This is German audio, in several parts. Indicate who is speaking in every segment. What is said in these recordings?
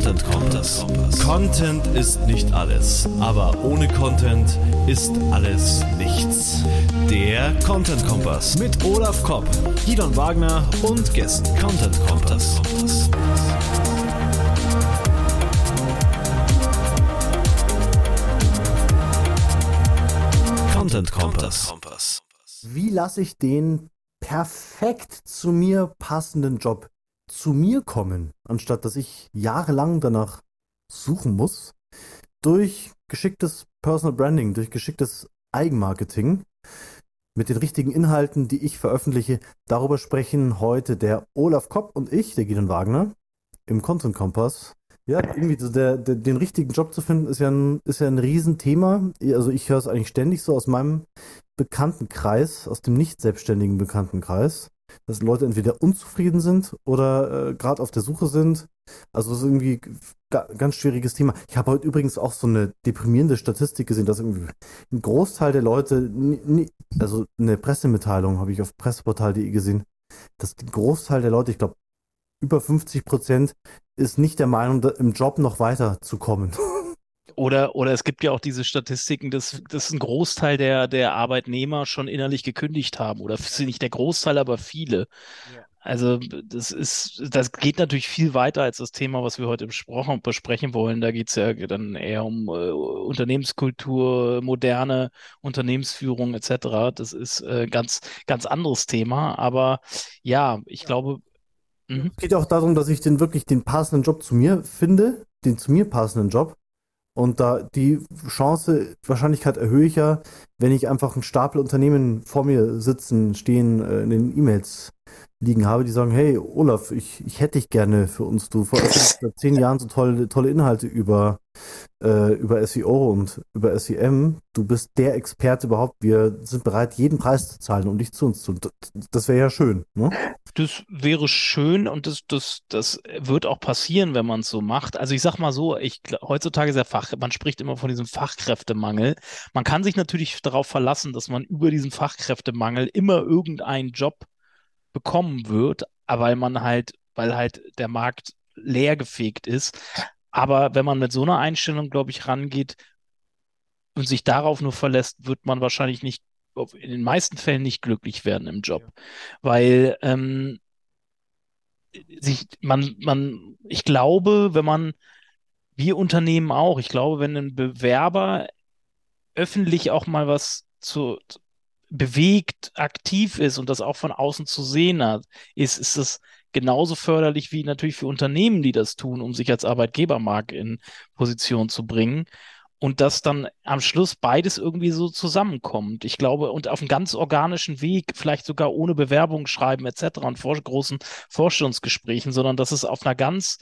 Speaker 1: Content Kompass. Content ist nicht alles, aber ohne Content ist alles nichts. Der Content Kompass mit Olaf Kopp, Gidon Wagner und Gästen. Content Kompass. Content Kompass.
Speaker 2: Wie lasse ich den perfekt zu mir passenden Job zu mir kommen, anstatt dass ich jahrelang danach suchen muss, durch geschicktes Personal Branding, durch geschicktes Eigenmarketing, mit den richtigen Inhalten, die ich veröffentliche. Darüber sprechen heute der Olaf Kopp und ich, der Gideon Wagner, im Content Kompass. Ja, irgendwie so der, der, den richtigen Job zu finden, ist ja ein, ist ja ein Riesenthema. Also ich höre es eigentlich ständig so aus meinem Bekanntenkreis, aus dem nicht selbstständigen Bekanntenkreis dass Leute entweder unzufrieden sind oder äh, gerade auf der Suche sind. Also das ist irgendwie ganz schwieriges Thema. Ich habe heute übrigens auch so eine deprimierende Statistik gesehen, dass irgendwie ein Großteil der Leute, also eine Pressemitteilung habe ich auf presseportal.de gesehen, dass ein Großteil der Leute, ich glaube über 50 Prozent, ist nicht der Meinung, im Job noch weiterzukommen.
Speaker 3: Oder, oder es gibt ja auch diese Statistiken, dass, dass ein Großteil der, der Arbeitnehmer schon innerlich gekündigt haben. Oder nicht der Großteil, aber viele. Ja. Also das ist, das geht natürlich viel weiter als das Thema, was wir heute besprochen, besprechen wollen. Da geht es ja dann eher um äh, Unternehmenskultur, moderne Unternehmensführung etc. Das ist äh, ganz, ganz anderes Thema. Aber ja, ich ja. glaube.
Speaker 2: Mhm. Es geht ja auch darum, dass ich den wirklich den passenden Job zu mir finde, den zu mir passenden Job. Und da die Chance, Wahrscheinlichkeit erhöhe ich ja, wenn ich einfach einen Stapel Unternehmen vor mir sitzen, stehen, äh, in den E-Mails liegen habe, die sagen, hey Olaf, ich, ich hätte dich gerne für uns. Du veröffentlichst seit zehn Jahren so tolle, tolle Inhalte über, äh, über SEO und über SEM. Du bist der Experte überhaupt. Wir sind bereit, jeden Preis zu zahlen, um dich zu uns zu. Das wäre ja schön. Ne?
Speaker 3: Das wäre schön und das, das, das wird auch passieren, wenn man es so macht. Also ich sag mal so, ich heutzutage ist ja Fach, man spricht immer von diesem Fachkräftemangel. Man kann sich natürlich darauf verlassen, dass man über diesen Fachkräftemangel immer irgendeinen Job bekommen wird, weil man halt, weil halt der Markt leergefegt ist. Aber wenn man mit so einer Einstellung, glaube ich, rangeht und sich darauf nur verlässt, wird man wahrscheinlich nicht, in den meisten Fällen nicht glücklich werden im Job. Ja. Weil ähm, sich, man, man, ich glaube, wenn man, wir Unternehmen auch, ich glaube, wenn ein Bewerber öffentlich auch mal was zu, bewegt, aktiv ist und das auch von außen zu sehen hat, ist, ist das genauso förderlich wie natürlich für Unternehmen, die das tun, um sich als Arbeitgebermarkt in Position zu bringen. Und dass dann am Schluss beides irgendwie so zusammenkommt. Ich glaube, und auf einem ganz organischen Weg, vielleicht sogar ohne Bewerbung schreiben etc. und vor großen Vorstellungsgesprächen, sondern dass es auf einer ganz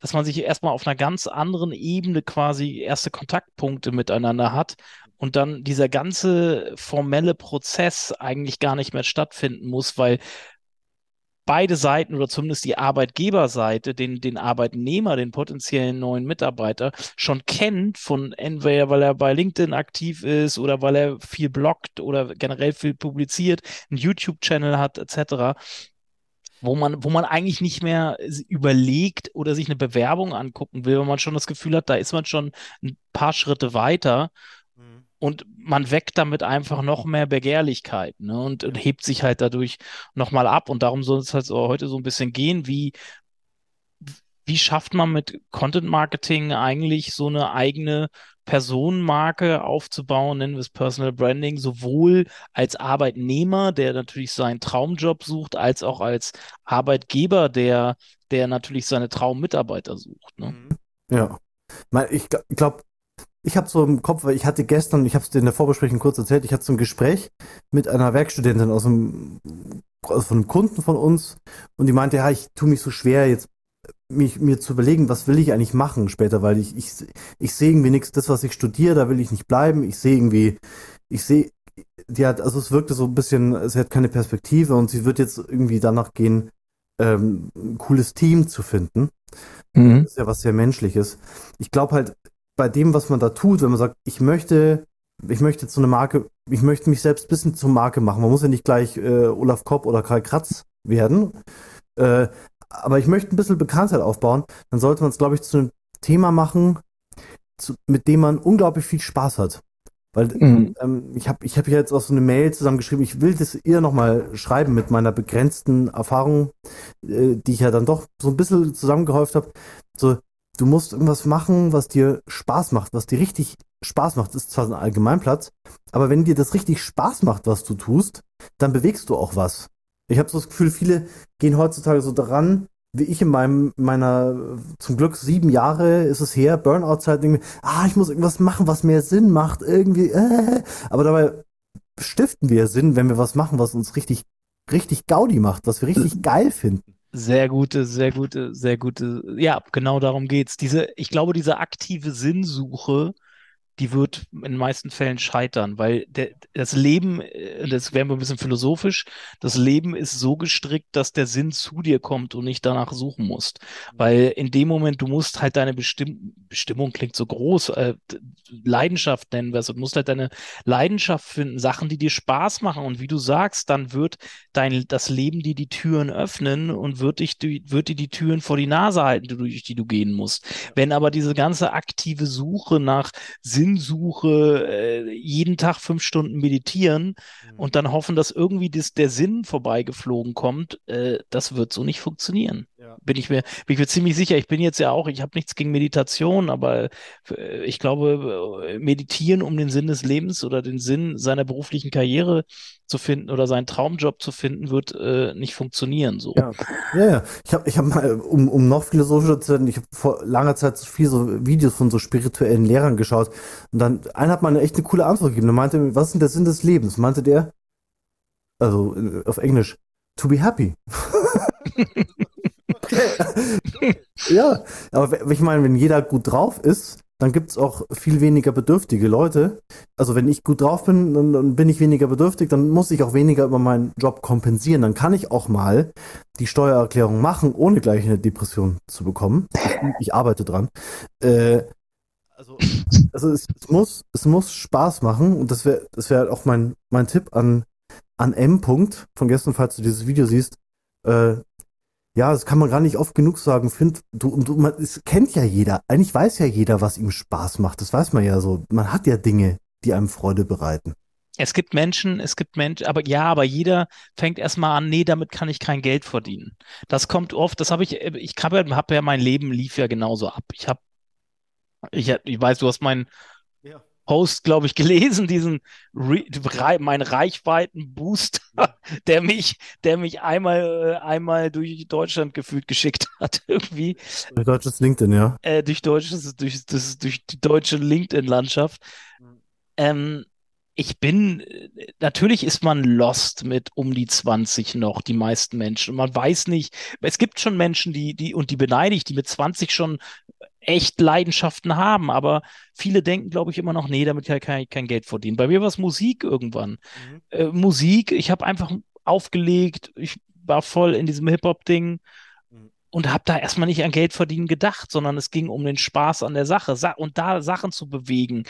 Speaker 3: dass man sich erstmal auf einer ganz anderen Ebene quasi erste Kontaktpunkte miteinander hat und dann dieser ganze formelle Prozess eigentlich gar nicht mehr stattfinden muss, weil beide Seiten oder zumindest die Arbeitgeberseite den, den Arbeitnehmer, den potenziellen neuen Mitarbeiter schon kennt von entweder weil er bei LinkedIn aktiv ist oder weil er viel bloggt oder generell viel publiziert, einen YouTube-Channel hat etc wo man, wo man eigentlich nicht mehr überlegt oder sich eine Bewerbung angucken will, wenn man schon das Gefühl hat, da ist man schon ein paar Schritte weiter. Und man weckt damit einfach noch mehr Begehrlichkeit ne, und, und hebt sich halt dadurch nochmal ab. Und darum soll es halt so heute so ein bisschen gehen, wie, wie schafft man mit Content Marketing eigentlich so eine eigene Personenmarke aufzubauen, nennen wir es Personal Branding, sowohl als Arbeitnehmer, der natürlich seinen Traumjob sucht, als auch als Arbeitgeber, der, der natürlich seine Traummitarbeiter sucht. Ne?
Speaker 2: Ja. Ich glaube, ich habe so im Kopf, weil ich hatte gestern, ich habe es dir in der Vorbesprechung kurz erzählt, ich hatte so ein Gespräch mit einer Werkstudentin aus einem, von einem Kunden von uns und die meinte, ja, ich tue mich so schwer, jetzt mich, mir zu überlegen, was will ich eigentlich machen später, weil ich, ich, ich sehe irgendwie nichts, das, was ich studiere, da will ich nicht bleiben. Ich sehe irgendwie, ich sehe, die hat, also es wirkte so ein bisschen, sie hat keine Perspektive und sie wird jetzt irgendwie danach gehen, ähm, ein cooles Team zu finden. Mhm. Das ist ja was sehr Menschliches. Ich glaube halt, bei dem, was man da tut, wenn man sagt, ich möchte, ich möchte zu einer Marke, ich möchte mich selbst ein bisschen zur Marke machen. Man muss ja nicht gleich äh, Olaf Kopp oder Karl Kratz werden. Äh, aber ich möchte ein bisschen Bekanntheit aufbauen. Dann sollte man es, glaube ich, zu einem Thema machen, zu, mit dem man unglaublich viel Spaß hat. Weil mhm. ähm, ich habe ich hab jetzt auch so eine Mail zusammengeschrieben, ich will das ihr nochmal schreiben mit meiner begrenzten Erfahrung, äh, die ich ja dann doch so ein bisschen zusammengehäuft habe. So, du musst irgendwas machen, was dir Spaß macht, was dir richtig Spaß macht. Das ist zwar ein Allgemeinplatz, aber wenn dir das richtig Spaß macht, was du tust, dann bewegst du auch was. Ich habe so das Gefühl, viele gehen heutzutage so daran, wie ich in meinem, meiner, zum Glück sieben Jahre ist es her, Burnout-Zeit, ah, ich muss irgendwas machen, was mehr Sinn macht, irgendwie, äh. Aber dabei stiften wir Sinn, wenn wir was machen, was uns richtig, richtig Gaudi macht, was wir richtig geil finden.
Speaker 3: Sehr gute, sehr gute, sehr gute. Ja, genau darum geht's. Diese, ich glaube, diese aktive Sinnsuche, die wird in den meisten Fällen scheitern, weil der, das Leben, äh, das wären wir ein bisschen philosophisch, das Leben ist so gestrickt, dass der Sinn zu dir kommt und nicht danach suchen musst. Weil in dem Moment, du musst halt deine Bestimm Bestimmung klingt so groß, äh, Leidenschaft nennen wir es, du musst halt deine Leidenschaft finden, Sachen, die dir Spaß machen und wie du sagst, dann wird dein, das Leben dir die Türen öffnen und wird dich, wird dir die Türen vor die Nase halten, durch die du gehen musst. Wenn aber diese ganze aktive Suche nach Sinn Sinnsuche, äh, jeden Tag fünf Stunden meditieren mhm. und dann hoffen, dass irgendwie das, der Sinn vorbeigeflogen kommt, äh, das wird so nicht funktionieren. Ja. Bin ich mir, bin ich mir ziemlich sicher. Ich bin jetzt ja auch, ich habe nichts gegen Meditation, aber äh, ich glaube, äh, meditieren um den Sinn des Lebens oder den Sinn seiner beruflichen Karriere zu finden oder seinen Traumjob zu finden, wird äh, nicht funktionieren. So.
Speaker 2: Ja, ja, ja. Ich habe ich hab mal, um, um noch philosophischer zu werden, ich habe vor langer Zeit so viel so Videos von so spirituellen Lehrern geschaut und dann einer hat mal eine echt eine coole Antwort gegeben. Der meinte, was ist denn der Sinn des Lebens? Meinte der, also äh, auf Englisch, to be happy. ja, aber ich meine, wenn jeder gut drauf ist, dann gibt es auch viel weniger bedürftige Leute. Also wenn ich gut drauf bin, dann, dann, bin ich weniger bedürftig, dann muss ich auch weniger über meinen Job kompensieren. Dann kann ich auch mal die Steuererklärung machen, ohne gleich eine Depression zu bekommen. Ich, arbeite dran. Äh, also, also es, es, muss, es muss Spaß machen und das wäre das wär auch mein, mein Tipp an, an M. -Punkt von gestern, falls du dieses Video siehst. Äh, ja, das kann man gar nicht oft genug sagen. Find, du, du, man, es kennt ja jeder. Eigentlich weiß ja jeder, was ihm Spaß macht. Das weiß man ja so. Man hat ja Dinge, die einem Freude bereiten.
Speaker 3: Es gibt Menschen, es gibt Menschen, aber ja, aber jeder fängt erstmal an, nee, damit kann ich kein Geld verdienen. Das kommt oft, das habe ich, ich habe hab ja mein Leben lief ja genauso ab. Ich habe, ich, ich weiß, du hast meinen ja. Post, glaube ich, gelesen, diesen Re mein Reichweiten-Booster, der mich, der mich einmal, äh, einmal durch Deutschland gefühlt geschickt hat, irgendwie.
Speaker 2: Durch deutsches LinkedIn, ja.
Speaker 3: Äh, durch deutsches, durch, das, durch die deutsche LinkedIn-Landschaft. Mhm. Ähm, ich bin, natürlich ist man lost mit um die 20 noch, die meisten Menschen. Und man weiß nicht, es gibt schon Menschen, die, die, und die beneide ich, die mit 20 schon echt Leidenschaften haben, aber viele denken, glaube ich, immer noch, nee, damit kann ich kein Geld verdienen. Bei mir war es Musik irgendwann. Mhm. Äh, Musik, ich habe einfach aufgelegt, ich war voll in diesem Hip-Hop-Ding mhm. und habe da erstmal nicht an Geld verdienen gedacht, sondern es ging um den Spaß an der Sache Sa und da Sachen zu bewegen,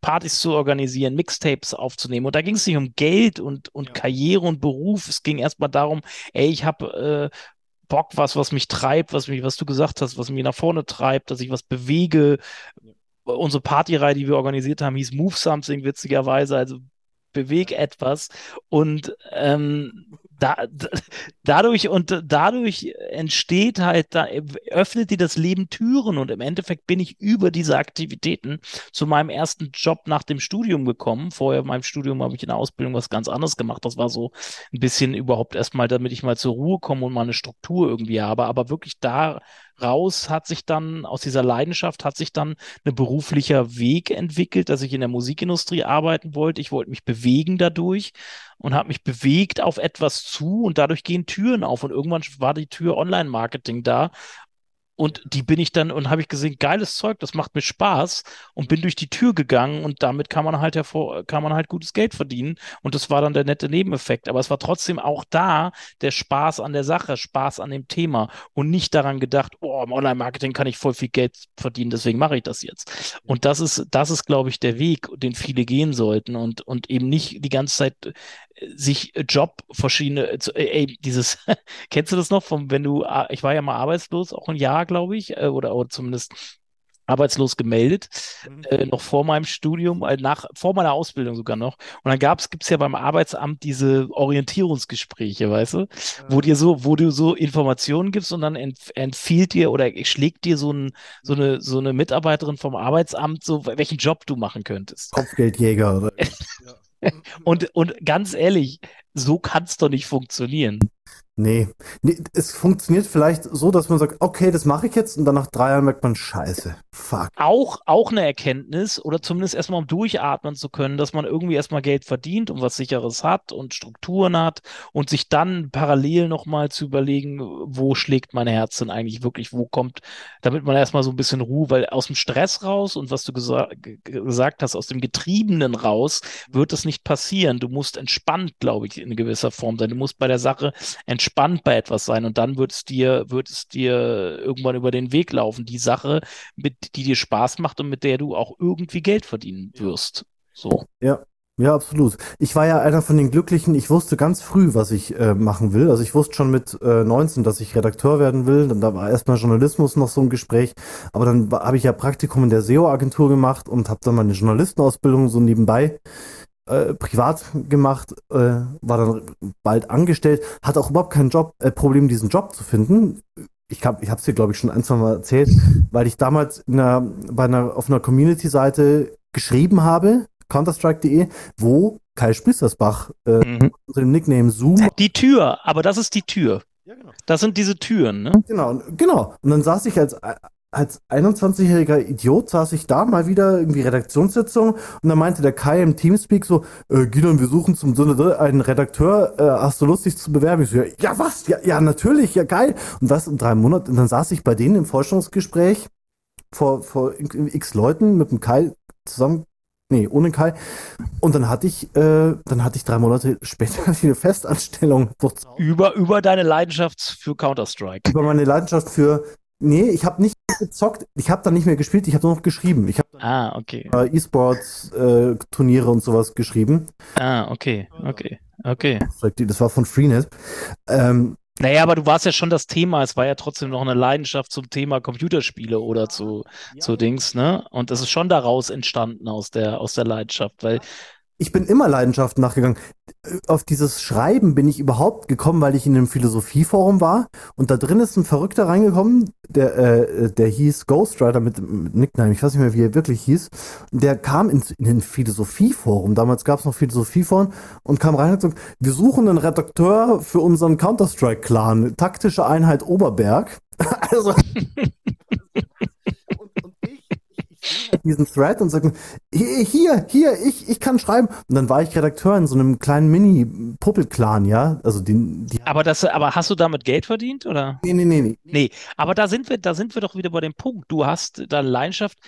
Speaker 3: Partys zu organisieren, Mixtapes aufzunehmen. Und da ging es nicht um Geld und, und ja. Karriere und Beruf. Es ging erstmal darum, ey, ich habe äh, Bock, was, was mich treibt, was mich, was du gesagt hast, was mich nach vorne treibt, dass ich was bewege. Unsere Partyreihe, die wir organisiert haben, hieß Move Something, witzigerweise. Also beweg etwas. Und ähm, da, dadurch und dadurch entsteht halt, da öffnet dir das Leben Türen und im Endeffekt bin ich über diese Aktivitäten zu meinem ersten Job nach dem Studium gekommen. Vorher in meinem Studium habe ich in der Ausbildung was ganz anderes gemacht. Das war so ein bisschen überhaupt erstmal, damit ich mal zur Ruhe komme und mal eine Struktur irgendwie habe. Aber wirklich da raus hat sich dann, aus dieser Leidenschaft hat sich dann ein beruflicher Weg entwickelt, dass ich in der Musikindustrie arbeiten wollte. Ich wollte mich bewegen dadurch und habe mich bewegt auf etwas zu und dadurch gehen Türen auf und irgendwann war die Tür Online-Marketing da und die bin ich dann und habe ich gesehen, geiles Zeug, das macht mir Spaß und bin durch die Tür gegangen und damit kann man halt hervor, kann man halt gutes Geld verdienen. Und das war dann der nette Nebeneffekt. Aber es war trotzdem auch da der Spaß an der Sache, Spaß an dem Thema und nicht daran gedacht, oh, im Online-Marketing kann ich voll viel Geld verdienen, deswegen mache ich das jetzt. Und das ist, das ist, glaube ich, der Weg, den viele gehen sollten und, und eben nicht die ganze Zeit sich Job verschiedene, äh, ey, dieses, kennst du das noch vom, wenn du, ich war ja mal arbeitslos, auch ein Jahr, glaube ich, äh, oder, oder zumindest arbeitslos gemeldet, mhm. äh, noch vor meinem Studium, äh, nach, vor meiner Ausbildung sogar noch. Und dann gab's, gibt's ja beim Arbeitsamt diese Orientierungsgespräche, weißt du, ja. wo dir so, wo du so Informationen gibst und dann ent, empfiehlt dir oder schlägt dir so, ein, so eine, so eine Mitarbeiterin vom Arbeitsamt so, welchen Job du machen könntest.
Speaker 2: Kopfgeldjäger oder.
Speaker 3: und, und ganz ehrlich, so kann's doch nicht funktionieren.
Speaker 2: Nee. nee, es funktioniert vielleicht so, dass man sagt, okay, das mache ich jetzt und dann nach drei Jahren merkt man, scheiße, fuck.
Speaker 3: Auch, auch eine Erkenntnis oder zumindest erstmal um durchatmen zu können, dass man irgendwie erstmal Geld verdient und was sicheres hat und Strukturen hat und sich dann parallel nochmal zu überlegen, wo schlägt mein Herz denn eigentlich wirklich, wo kommt, damit man erstmal so ein bisschen Ruhe, weil aus dem Stress raus und was du gesa gesagt hast, aus dem Getriebenen raus, wird das nicht passieren. Du musst entspannt, glaube ich, in gewisser Form sein. Du musst bei der Sache entspannt entspannt bei etwas sein und dann wird es dir, wird es dir irgendwann über den Weg laufen. Die Sache, mit, die dir Spaß macht und mit der du auch irgendwie Geld verdienen wirst. So.
Speaker 2: Ja. Ja, absolut. Ich war ja einer von den Glücklichen, ich wusste ganz früh, was ich äh, machen will. Also ich wusste schon mit äh, 19, dass ich Redakteur werden will. Dann da war erstmal Journalismus noch so ein Gespräch. Aber dann habe ich ja Praktikum in der SEO-Agentur gemacht und habe dann meine Journalistenausbildung so nebenbei äh, privat gemacht, äh, war dann bald angestellt, hatte auch überhaupt kein Job, äh, Problem, diesen Job zu finden. Ich, hab, ich habe es dir, glaube ich, schon ein, zwei Mal erzählt, weil ich damals in einer, bei einer, auf einer Community-Seite geschrieben habe, counterstrike.de, wo Kai Spissersbach äh, mhm. unter dem Nickname Zoom.
Speaker 3: Die Tür, aber das ist die Tür. Ja, genau. Das sind diese Türen, ne?
Speaker 2: Genau, genau. Und dann saß ich als als 21-jähriger Idiot saß ich da mal wieder irgendwie Redaktionssitzung und dann meinte der Kai im Teamspeak so, äh, Gidon, wir suchen zum einen Redakteur, äh, hast du Lust, dich zu bewerben? Ich so, ja, was? Ja, ja, natürlich, ja, geil. Und das in drei Monaten. Und dann saß ich bei denen im Forschungsgespräch vor, vor x Leuten mit dem Kai zusammen, nee, ohne Kai. Und dann hatte ich, äh, dann hatte ich drei Monate später eine Festanstellung.
Speaker 3: Über, über deine Leidenschaft für Counter-Strike.
Speaker 2: Über meine Leidenschaft für Nee, ich habe nicht gezockt, ich habe dann nicht mehr gespielt, ich habe nur noch geschrieben. Ich habe
Speaker 3: ah, okay.
Speaker 2: äh, E-Sports äh, Turniere und sowas geschrieben.
Speaker 3: Ah, okay, okay, okay.
Speaker 2: Das war von Freenet. Ähm,
Speaker 3: naja, aber du warst ja schon das Thema, es war ja trotzdem noch eine Leidenschaft zum Thema Computerspiele oder zu, ja. zu Dings, ne? Und das ist schon daraus entstanden aus der, aus der Leidenschaft, weil
Speaker 2: ich bin immer Leidenschaften nachgegangen. Auf dieses Schreiben bin ich überhaupt gekommen, weil ich in einem Philosophieforum war und da drin ist ein Verrückter reingekommen, der, äh, der hieß Ghostwriter mit, mit Nickname, ich weiß nicht mehr, wie er wirklich hieß. Der kam in, in ein Philosophieforum, damals gab es noch Philosophieforen und kam rein und sagt, wir suchen einen Redakteur für unseren Counter-Strike-Clan, taktische Einheit Oberberg. also diesen Thread und sagten, hier, hier, ich, ich kann schreiben. Und dann war ich Redakteur in so einem kleinen Mini-Puppel-Clan, ja. Also die, die
Speaker 3: aber das, aber hast du damit Geld verdient, oder?
Speaker 2: Nee, nee, nee, nee.
Speaker 3: Nee, aber da sind wir, da sind wir doch wieder bei dem Punkt. Du hast deine Leidenschaft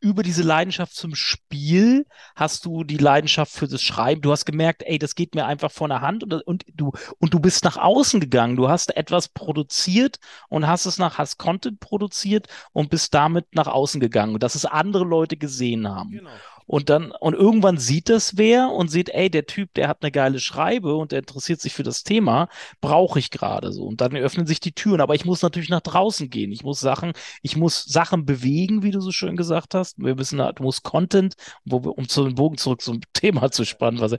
Speaker 3: über diese Leidenschaft zum Spiel hast du die Leidenschaft für das Schreiben. Du hast gemerkt, ey, das geht mir einfach von der Hand und, und du und du bist nach außen gegangen. Du hast etwas produziert und hast es nach hast Content produziert und bist damit nach außen gegangen, dass es andere Leute gesehen haben. Genau. Und dann, und irgendwann sieht das wer und sieht, ey, der Typ, der hat eine geile Schreibe und der interessiert sich für das Thema, brauche ich gerade so. Und dann öffnen sich die Türen. Aber ich muss natürlich nach draußen gehen. Ich muss Sachen, ich muss Sachen bewegen, wie du so schön gesagt hast. Wir müssen, du musst Content, wo um zu den Bogen zurück zum Thema zu spannen, was,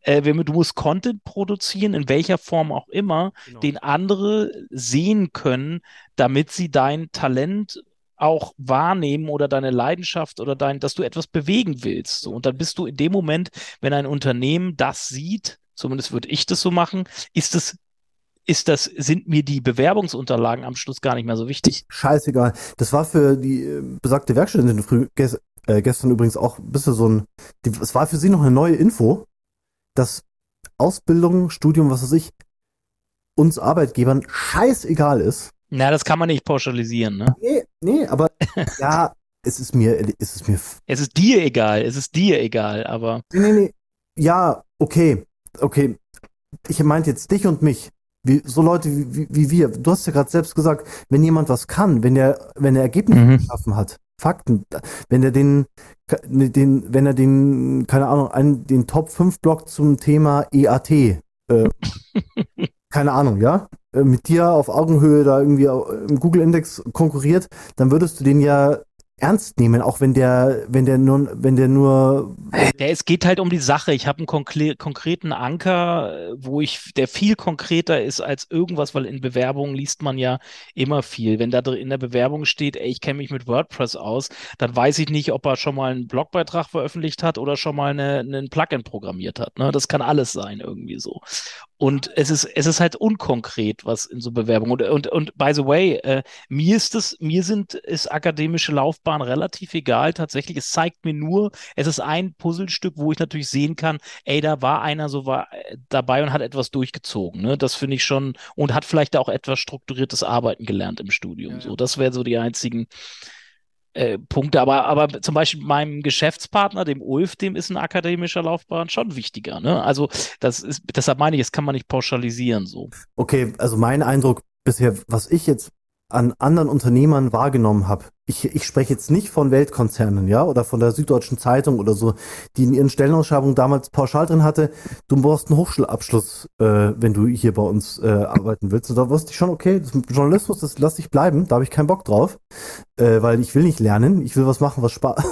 Speaker 3: äh, du musst Content produzieren, in welcher Form auch immer, genau. den andere sehen können, damit sie dein Talent auch wahrnehmen oder deine Leidenschaft oder dein, dass du etwas bewegen willst. So. Und dann bist du in dem Moment, wenn ein Unternehmen das sieht, zumindest würde ich das so machen, ist es ist das, sind mir die Bewerbungsunterlagen am Schluss gar nicht mehr so wichtig.
Speaker 2: Scheißegal. Das war für die äh, besagte Werkstudentin früh, gest, äh, gestern übrigens auch ein bisschen so ein, es war für sie noch eine neue Info, dass Ausbildung, Studium, was weiß ich, uns Arbeitgebern scheißegal ist,
Speaker 3: na, das kann man nicht pauschalisieren, ne?
Speaker 2: Nee, nee, aber ja, es ist mir, es ist mir.
Speaker 3: Es ist dir egal, es ist dir egal, aber.
Speaker 2: Nee, nee, nee. Ja, okay, okay. Ich meinte jetzt dich und mich. Wie, so Leute wie, wie, wie wir. Du hast ja gerade selbst gesagt, wenn jemand was kann, wenn er, wenn er Ergebnisse mhm. geschaffen hat, Fakten. Wenn er den, den, wenn er den, keine Ahnung, einen, den Top 5 Blog zum Thema EAT, äh, keine Ahnung, ja, mit dir auf Augenhöhe da irgendwie im Google-Index konkurriert, dann würdest du den ja ernst nehmen, auch wenn der, wenn der nur, wenn der nur.
Speaker 3: Der, es geht halt um die Sache. Ich habe einen konkre konkreten Anker, wo ich, der viel konkreter ist als irgendwas, weil in Bewerbungen liest man ja immer viel. Wenn da in der Bewerbung steht, ey, ich kenne mich mit WordPress aus, dann weiß ich nicht, ob er schon mal einen Blogbeitrag veröffentlicht hat oder schon mal eine, einen Plugin programmiert hat. Ne? Das kann alles sein, irgendwie so. Und es ist, es ist halt unkonkret, was in so Bewerbungen. Und, und, und by the way, äh, mir ist es, mir sind, ist akademische Laufbahn relativ egal. Tatsächlich, es zeigt mir nur, es ist ein Puzzlestück, wo ich natürlich sehen kann, ey, da war einer so war äh, dabei und hat etwas durchgezogen. Ne? Das finde ich schon, und hat vielleicht auch etwas strukturiertes Arbeiten gelernt im Studium. Ja. So, das wären so die einzigen äh, Punkte, aber, aber zum Beispiel meinem Geschäftspartner, dem Ulf, dem ist ein akademischer Laufbahn schon wichtiger. Ne? Also das ist, deshalb meine ich, das kann man nicht pauschalisieren so.
Speaker 2: Okay, also mein Eindruck bisher, was ich jetzt an anderen Unternehmern wahrgenommen habe. Ich, ich spreche jetzt nicht von Weltkonzernen, ja, oder von der Süddeutschen Zeitung oder so, die in ihren Stellenausschreibungen damals pauschal drin hatte, du brauchst einen Hochschulabschluss, äh, wenn du hier bei uns äh, arbeiten willst. Und da wusste ich schon, okay, Journalismus, das lass ich bleiben, da habe ich keinen Bock drauf, äh, weil ich will nicht lernen, ich will was machen, was Spaß,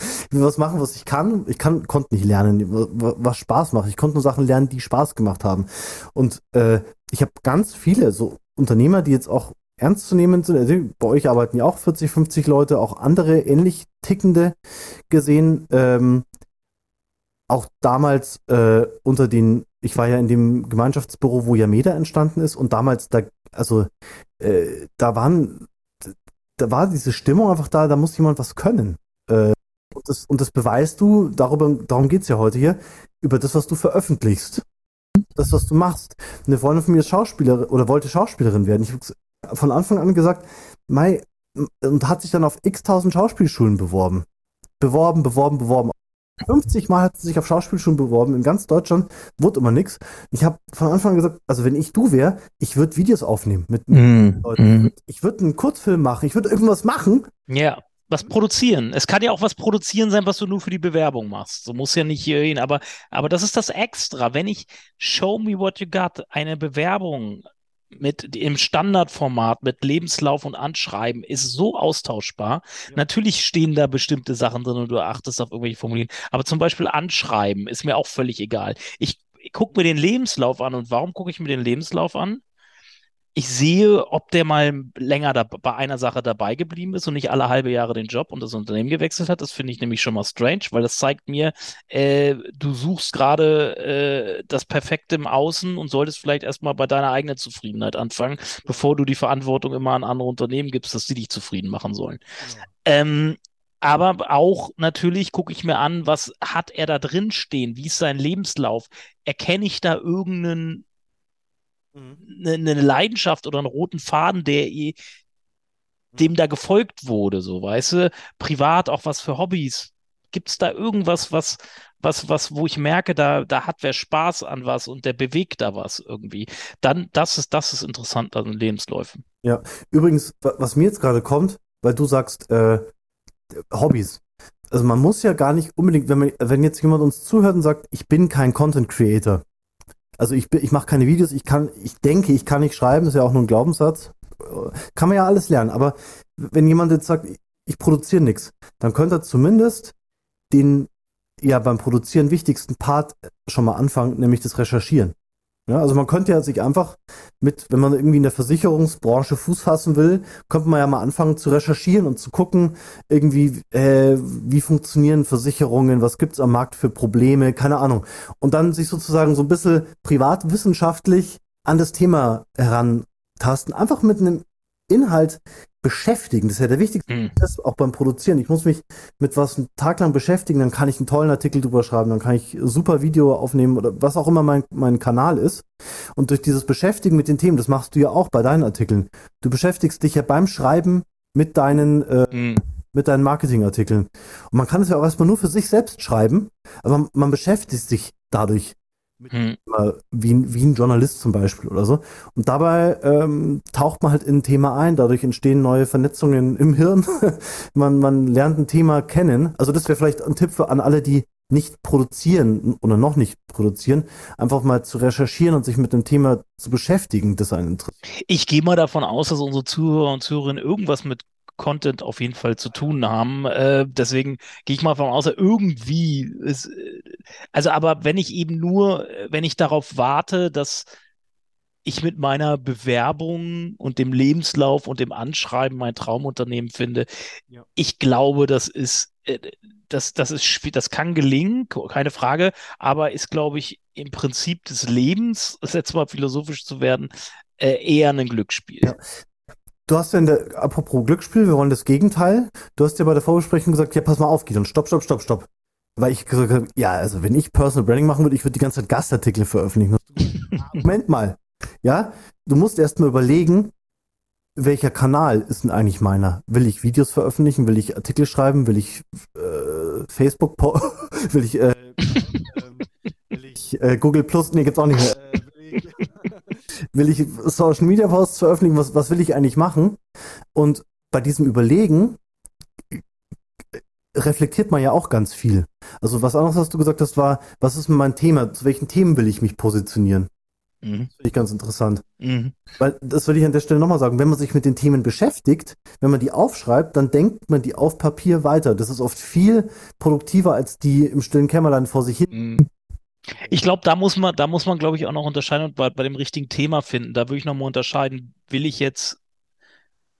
Speaker 2: ich will was machen, was ich kann. Ich kann, konnte nicht lernen, was Spaß macht. Ich konnte nur Sachen lernen, die Spaß gemacht haben. Und äh, ich habe ganz viele so Unternehmer, die jetzt auch ernst zu nehmen sind. Also bei euch arbeiten ja auch 40, 50 Leute, auch andere ähnlich tickende gesehen. Ähm, auch damals äh, unter den, ich war ja in dem Gemeinschaftsbüro, wo Yameda entstanden ist und damals da, also äh, da waren, da war diese Stimmung einfach da, da muss jemand was können. Äh, und, das, und das beweist du, darüber, darum geht's ja heute hier, über das, was du veröffentlichst das, was du machst. Eine Freundin von mir ist Schauspielerin oder wollte Schauspielerin werden. Ich von Anfang an gesagt, Mai, und hat sich dann auf x tausend Schauspielschulen beworben. Beworben, beworben, beworben. 50 Mal hat sie sich auf Schauspielschulen beworben in ganz Deutschland, wurde immer nichts. Ich habe von Anfang an gesagt, also wenn ich du wäre, ich würde Videos aufnehmen mit mm, Leuten. Mm. Ich würde einen Kurzfilm machen, ich würde irgendwas machen.
Speaker 3: Ja, was produzieren. Es kann ja auch was produzieren sein, was du nur für die Bewerbung machst. So muss ja nicht hier hin, aber, aber das ist das Extra. Wenn ich Show Me What You Got eine Bewerbung mit im Standardformat mit Lebenslauf und Anschreiben ist so austauschbar. Ja. Natürlich stehen da bestimmte Sachen drin und du achtest auf irgendwelche Formulierungen, aber zum Beispiel Anschreiben ist mir auch völlig egal. Ich, ich gucke mir den Lebenslauf an und warum gucke ich mir den Lebenslauf an? Ich sehe, ob der mal länger da, bei einer Sache dabei geblieben ist und nicht alle halbe Jahre den Job und das Unternehmen gewechselt hat. Das finde ich nämlich schon mal strange, weil das zeigt mir, äh, du suchst gerade äh, das Perfekte im Außen und solltest vielleicht erstmal bei deiner eigenen Zufriedenheit anfangen, bevor du die Verantwortung immer an andere Unternehmen gibst, dass sie dich zufrieden machen sollen. Ja. Ähm, aber auch natürlich gucke ich mir an, was hat er da drin stehen? Wie ist sein Lebenslauf? Erkenne ich da irgendeinen eine, eine Leidenschaft oder einen roten Faden, der dem da gefolgt wurde, so, weißt du, privat auch was für Hobbys. Gibt es da irgendwas, was, was, was, wo ich merke, da, da hat wer Spaß an was und der bewegt da was irgendwie. Dann, das ist, das ist interessant an Lebensläufen.
Speaker 2: Ja, übrigens, was mir jetzt gerade kommt, weil du sagst, äh, Hobbys. Also man muss ja gar nicht unbedingt, wenn man, wenn jetzt jemand uns zuhört und sagt, ich bin kein Content Creator, also ich, ich mache keine Videos, ich kann, ich denke, ich kann nicht schreiben, ist ja auch nur ein Glaubenssatz. Kann man ja alles lernen. Aber wenn jemand jetzt sagt, ich produziere nichts, dann könnte er zumindest den ja beim Produzieren wichtigsten Part schon mal anfangen, nämlich das Recherchieren. Ja, also man könnte ja sich einfach mit, wenn man irgendwie in der Versicherungsbranche Fuß fassen will, könnte man ja mal anfangen zu recherchieren und zu gucken, irgendwie, äh, wie funktionieren Versicherungen, was gibt's am Markt für Probleme, keine Ahnung. Und dann sich sozusagen so ein bisschen privatwissenschaftlich an das Thema herantasten, einfach mit einem Inhalt beschäftigen. Das ist ja der wichtigste mhm. Prozess, auch beim Produzieren. Ich muss mich mit was einen Tag lang beschäftigen, dann kann ich einen tollen Artikel drüber schreiben, dann kann ich super Video aufnehmen oder was auch immer mein, mein Kanal ist. Und durch dieses Beschäftigen mit den Themen, das machst du ja auch bei deinen Artikeln. Du beschäftigst dich ja beim Schreiben mit deinen, äh, mhm. mit deinen Marketingartikeln. Und man kann es ja auch erstmal nur für sich selbst schreiben, aber man, man beschäftigt sich dadurch
Speaker 3: Hm.
Speaker 2: wie, wie ein Journalist zum Beispiel oder so. Und dabei ähm, taucht man halt in ein Thema ein, dadurch entstehen neue Vernetzungen im Hirn. man, man lernt ein Thema kennen. Also das wäre vielleicht ein Tipp für an alle, die nicht produzieren oder noch nicht produzieren, einfach mal zu recherchieren und sich mit dem Thema zu beschäftigen, das einen interessiert.
Speaker 3: Ich gehe mal davon aus, dass unsere Zuhörer und Zuhörerinnen irgendwas mit Content auf jeden Fall zu tun haben. Äh, deswegen gehe ich mal davon aus, irgendwie ist, äh, also aber wenn ich eben nur, wenn ich darauf warte, dass ich mit meiner Bewerbung und dem Lebenslauf und dem Anschreiben mein Traumunternehmen finde, ja. ich glaube, das ist, äh, das, das ist, das kann gelingen, keine Frage, aber ist, glaube ich, im Prinzip des Lebens, jetzt mal philosophisch zu werden, äh, eher ein Glücksspiel.
Speaker 2: Ja. Du hast ja in der, apropos Glücksspiel, wir wollen das Gegenteil. Du hast ja bei der Vorbesprechung gesagt, ja, pass mal auf, Gideon, stopp, stopp, stopp, stopp. Weil ich gesagt habe, ja, also wenn ich Personal Branding machen würde, ich würde die ganze Zeit Gastartikel veröffentlichen. Moment mal. Ja, du musst erst mal überlegen, welcher Kanal ist denn eigentlich meiner? Will ich Videos veröffentlichen? Will ich Artikel schreiben? Will ich äh, Facebook, will ich, äh, äh, will ich äh, Google Plus? Nee, gibt's auch nicht mehr. Äh, will, ich, will ich Social Media Posts veröffentlichen? Was, was will ich eigentlich machen? Und bei diesem Überlegen reflektiert man ja auch ganz viel. Also was anderes, was du gesagt hast, war, was ist mein Thema? Zu welchen Themen will ich mich positionieren? Mhm. Das finde ich ganz interessant. Mhm. Weil, das würde ich an der Stelle nochmal sagen, wenn man sich mit den Themen beschäftigt, wenn man die aufschreibt, dann denkt man die auf Papier weiter. Das ist oft viel produktiver, als die im stillen Kämmerlein vor sich hin. Mhm.
Speaker 3: Ich glaube, da muss man, da muss man, glaube ich, auch noch unterscheiden und bei, bei dem richtigen Thema finden. Da würde ich nochmal unterscheiden, will ich jetzt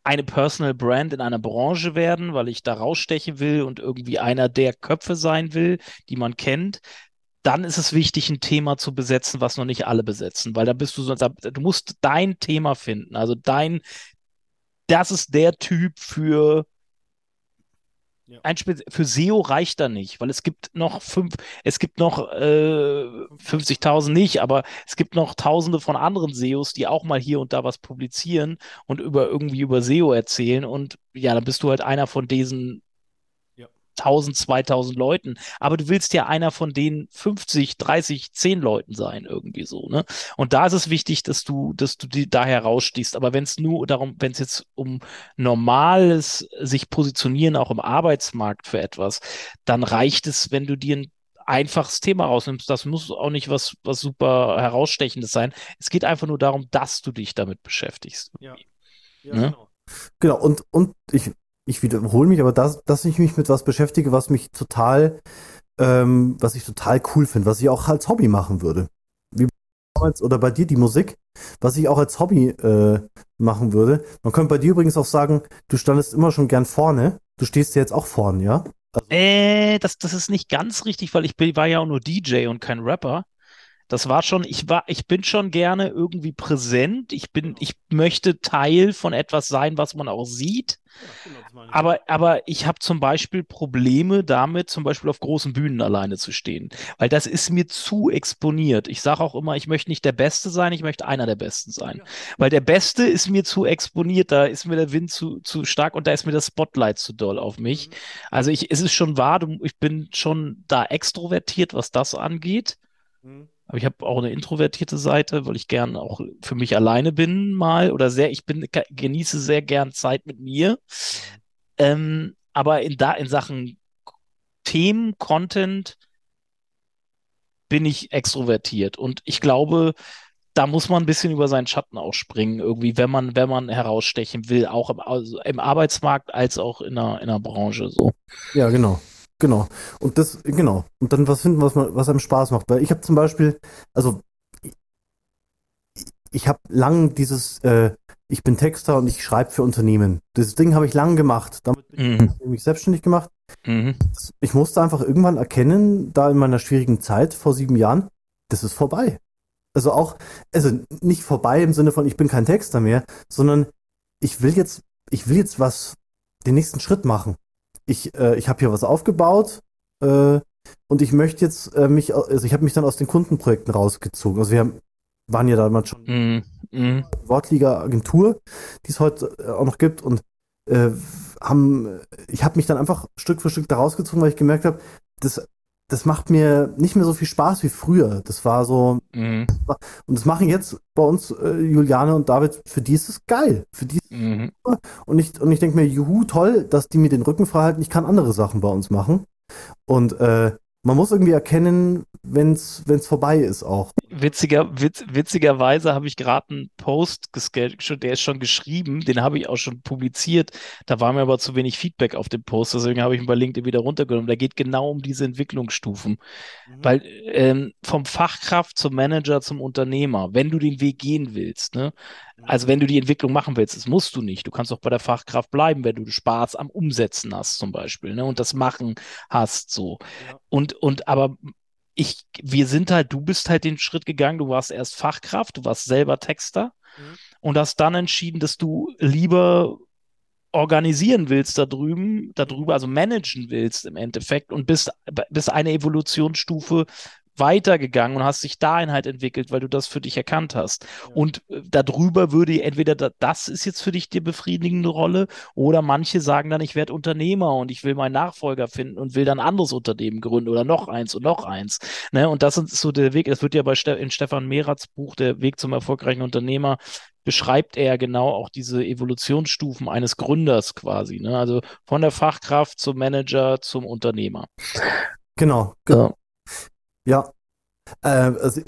Speaker 3: eine Personal Brand in einer Branche werden, weil ich da rausstechen will und irgendwie einer der Köpfe sein will, die man kennt dann ist es wichtig, ein Thema zu besetzen, was noch nicht alle besetzen, weil da bist du so, du musst dein Thema finden. Also dein, das ist der Typ für ja. ein Spe für SEO reicht da nicht, weil es gibt noch fünf, es gibt noch äh, 50.000 nicht, aber es gibt noch Tausende von anderen SEOs, die auch mal hier und da was publizieren und über irgendwie über SEO erzählen und ja, dann bist du halt einer von diesen 1000, 2000 Leuten, aber du willst ja einer von den 50, 30, 10 Leuten sein, irgendwie so, ne? Und da ist es wichtig, dass du, dass du die da herausstehst. Aber wenn es nur darum, wenn es jetzt um normales sich positionieren, auch im Arbeitsmarkt für etwas, dann reicht es, wenn du dir ein einfaches Thema rausnimmst. Das muss auch nicht was, was super herausstechendes sein. Es geht einfach nur darum, dass du dich damit beschäftigst.
Speaker 2: Ja. ja ne? genau. Genau, und, und ich ich wiederhole mich, aber dass, dass ich mich mit was beschäftige, was mich total, ähm, was ich total cool finde, was ich auch als Hobby machen würde. Wie damals, oder bei dir die Musik, was ich auch als Hobby äh, machen würde. Man könnte bei dir übrigens auch sagen, du standest immer schon gern vorne. Du stehst ja jetzt auch vorne, ja?
Speaker 3: Also, äh, das, das ist nicht ganz richtig, weil ich bin, war ja auch nur DJ und kein Rapper. Das war schon, ich war, ich bin schon gerne irgendwie präsent. Ich bin, ich möchte Teil von etwas sein, was man auch sieht. Genau, aber, aber ich habe zum Beispiel Probleme damit, zum Beispiel auf großen Bühnen alleine zu stehen, weil das ist mir zu exponiert. Ich sage auch immer, ich möchte nicht der Beste sein, ich möchte einer der Besten sein. Weil der Beste ist mir zu exponiert, da ist mir der Wind zu, zu stark und da ist mir das Spotlight zu doll auf mich. Mhm. Also ich, es ist schon wahr, ich bin schon da extrovertiert, was das angeht. Mhm. Aber ich habe auch eine introvertierte Seite, weil ich gern auch für mich alleine bin mal oder sehr, ich bin, genieße sehr gern Zeit mit mir. Ähm, aber in, da, in Sachen Themen, Content bin ich extrovertiert. Und ich glaube, da muss man ein bisschen über seinen Schatten ausspringen, irgendwie, wenn man, wenn man herausstechen will, auch im, also im Arbeitsmarkt als auch in der, in der Branche so.
Speaker 2: Ja, genau. Genau. Und das, genau. Und dann was finden, was, man, was einem Spaß macht. Weil ich habe zum Beispiel, also ich, habe lang dieses, äh, ich bin Texter und ich schreibe für Unternehmen. Das Ding habe ich lang gemacht. Damit mhm. ich mich selbstständig gemacht. Mhm. Ich musste einfach irgendwann erkennen, da in meiner schwierigen Zeit vor sieben Jahren, das ist vorbei. Also auch, also nicht vorbei im Sinne von, ich bin kein Texter mehr, sondern ich will jetzt, ich will jetzt was, den nächsten Schritt machen ich, äh, ich habe hier was aufgebaut äh, und ich möchte jetzt äh, mich, also ich habe mich dann aus den Kundenprojekten rausgezogen. Also wir haben, waren ja damals schon mm, mm. Wortliga-Agentur, die es heute äh, auch noch gibt und äh, haben, ich habe mich dann einfach Stück für Stück da rausgezogen, weil ich gemerkt habe, das das macht mir nicht mehr so viel Spaß wie früher. Das war so,
Speaker 3: Mhm.
Speaker 2: und das machen jetzt bei uns äh, Juliane und David, für die ist es geil. Für die ist
Speaker 3: Mhm.
Speaker 2: Und ich, und ich denke mir, juhu, toll, dass die mir den Rücken frei halten. Ich kann andere Sachen bei uns machen. Und äh, man muss irgendwie erkennen, wenn es vorbei ist auch.
Speaker 3: Witziger, witz, witzigerweise habe ich gerade einen Post gescaled, der ist schon geschrieben, den habe ich auch schon publiziert. Da war mir aber zu wenig Feedback auf dem Post, deswegen habe ich ihn bei LinkedIn wieder runtergenommen. Da geht genau um diese Entwicklungsstufen. Weil ähm, vom Fachkraft zum Manager zum Unternehmer, wenn du den Weg gehen willst, ne? Also wenn du die Entwicklung machen willst, das musst du nicht. Du kannst auch bei der Fachkraft bleiben, wenn du Spaß am Umsetzen hast, zum Beispiel, ne? Und das Machen hast, so.
Speaker 2: Ja.
Speaker 3: Und, und aber ich, wir sind halt, du bist halt den Schritt gegangen, du warst erst Fachkraft, du warst selber Texter
Speaker 2: Mhm.
Speaker 3: und hast dann entschieden, dass du lieber organisieren willst da drüben, darüber, also managen willst im Endeffekt und bist, bist eine Evolutionsstufe weitergegangen und hast dich dahin halt entwickelt, weil du das für dich erkannt hast.
Speaker 2: Ja.
Speaker 3: Und äh, darüber würde entweder da, das ist jetzt für dich die befriedigende Rolle oder manche sagen dann, ich werde Unternehmer und ich will meinen Nachfolger finden und will dann ein anderes Unternehmen gründen oder noch eins und noch eins. Ne? Und das ist so der Weg, das wird ja bei Ste in Stefan Mehrats Buch, Der Weg zum erfolgreichen Unternehmer, beschreibt er genau auch diese Evolutionsstufen eines Gründers quasi. Ne? Also von der Fachkraft zum Manager zum Unternehmer.
Speaker 2: Genau.
Speaker 3: Ja.
Speaker 2: Ja. Äh, also,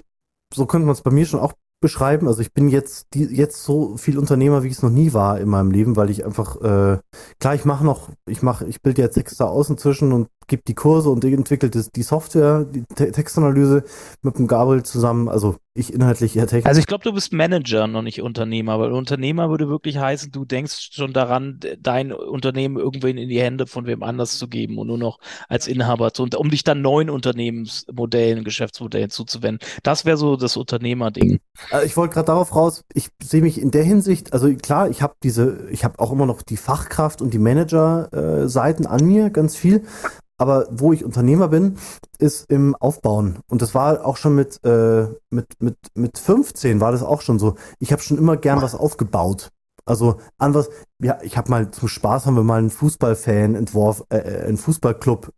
Speaker 2: so könnte man es bei mir schon auch beschreiben. Also ich bin jetzt die, jetzt so viel Unternehmer, wie ich es noch nie war in meinem Leben, weil ich einfach äh, klar, ich mache noch, ich mache, ich bilde jetzt Texte aus inzwischen und gebe die Kurse und entwickelt die Software, die Te Textanalyse mit dem Gabriel zusammen. Also ich inhaltlich eher technisch.
Speaker 3: Also ich glaube, du bist Manager, noch nicht Unternehmer, weil Unternehmer würde wirklich heißen, du denkst schon daran, dein Unternehmen irgendwen in die Hände von wem anders zu geben und nur noch als Inhaber zu, um dich dann neuen Unternehmensmodellen, Geschäftsmodellen zuzuwenden. Das wäre so das Unternehmerding.
Speaker 2: Äh, ich wollte gerade darauf raus, ich sehe mich in der Hinsicht, also klar, ich habe diese, ich habe auch immer noch die Fachkraft und die Manager-Seiten an mir, ganz viel. Aber wo ich Unternehmer bin, ist im Aufbauen. Und das war auch schon mit, äh, mit, mit, mit 15 war das auch schon so. Ich habe schon immer gern was aufgebaut. Also an was, ja, ich habe mal zum Spaß haben wir mal einen Fußballfan entworfen, äh, äh, einen Fußballclub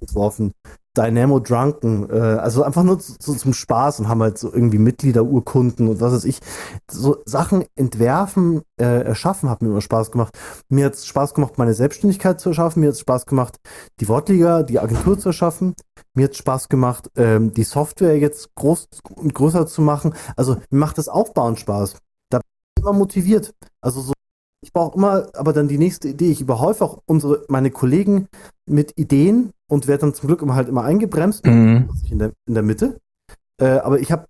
Speaker 2: entworfen. Dynamo Drunken, äh, also einfach nur zu, zum Spaß und haben halt so irgendwie Mitgliederurkunden und was weiß ich. So Sachen entwerfen, äh, erschaffen hat mir immer Spaß gemacht. Mir hat es Spaß gemacht, meine Selbstständigkeit zu erschaffen. Mir hat es Spaß gemacht, die Wortliga, die Agentur zu erschaffen. Mir hat es Spaß gemacht, ähm, die Software jetzt groß und größer zu machen. Also mir macht das Aufbauen Spaß. Da bin ich immer motiviert. Also so ich brauche immer aber dann die nächste Idee. Ich überhäufe auch unsere, meine Kollegen mit Ideen und werde dann zum Glück immer halt immer eingebremst
Speaker 3: Mhm.
Speaker 2: in der, in der Mitte. Äh, aber ich habe,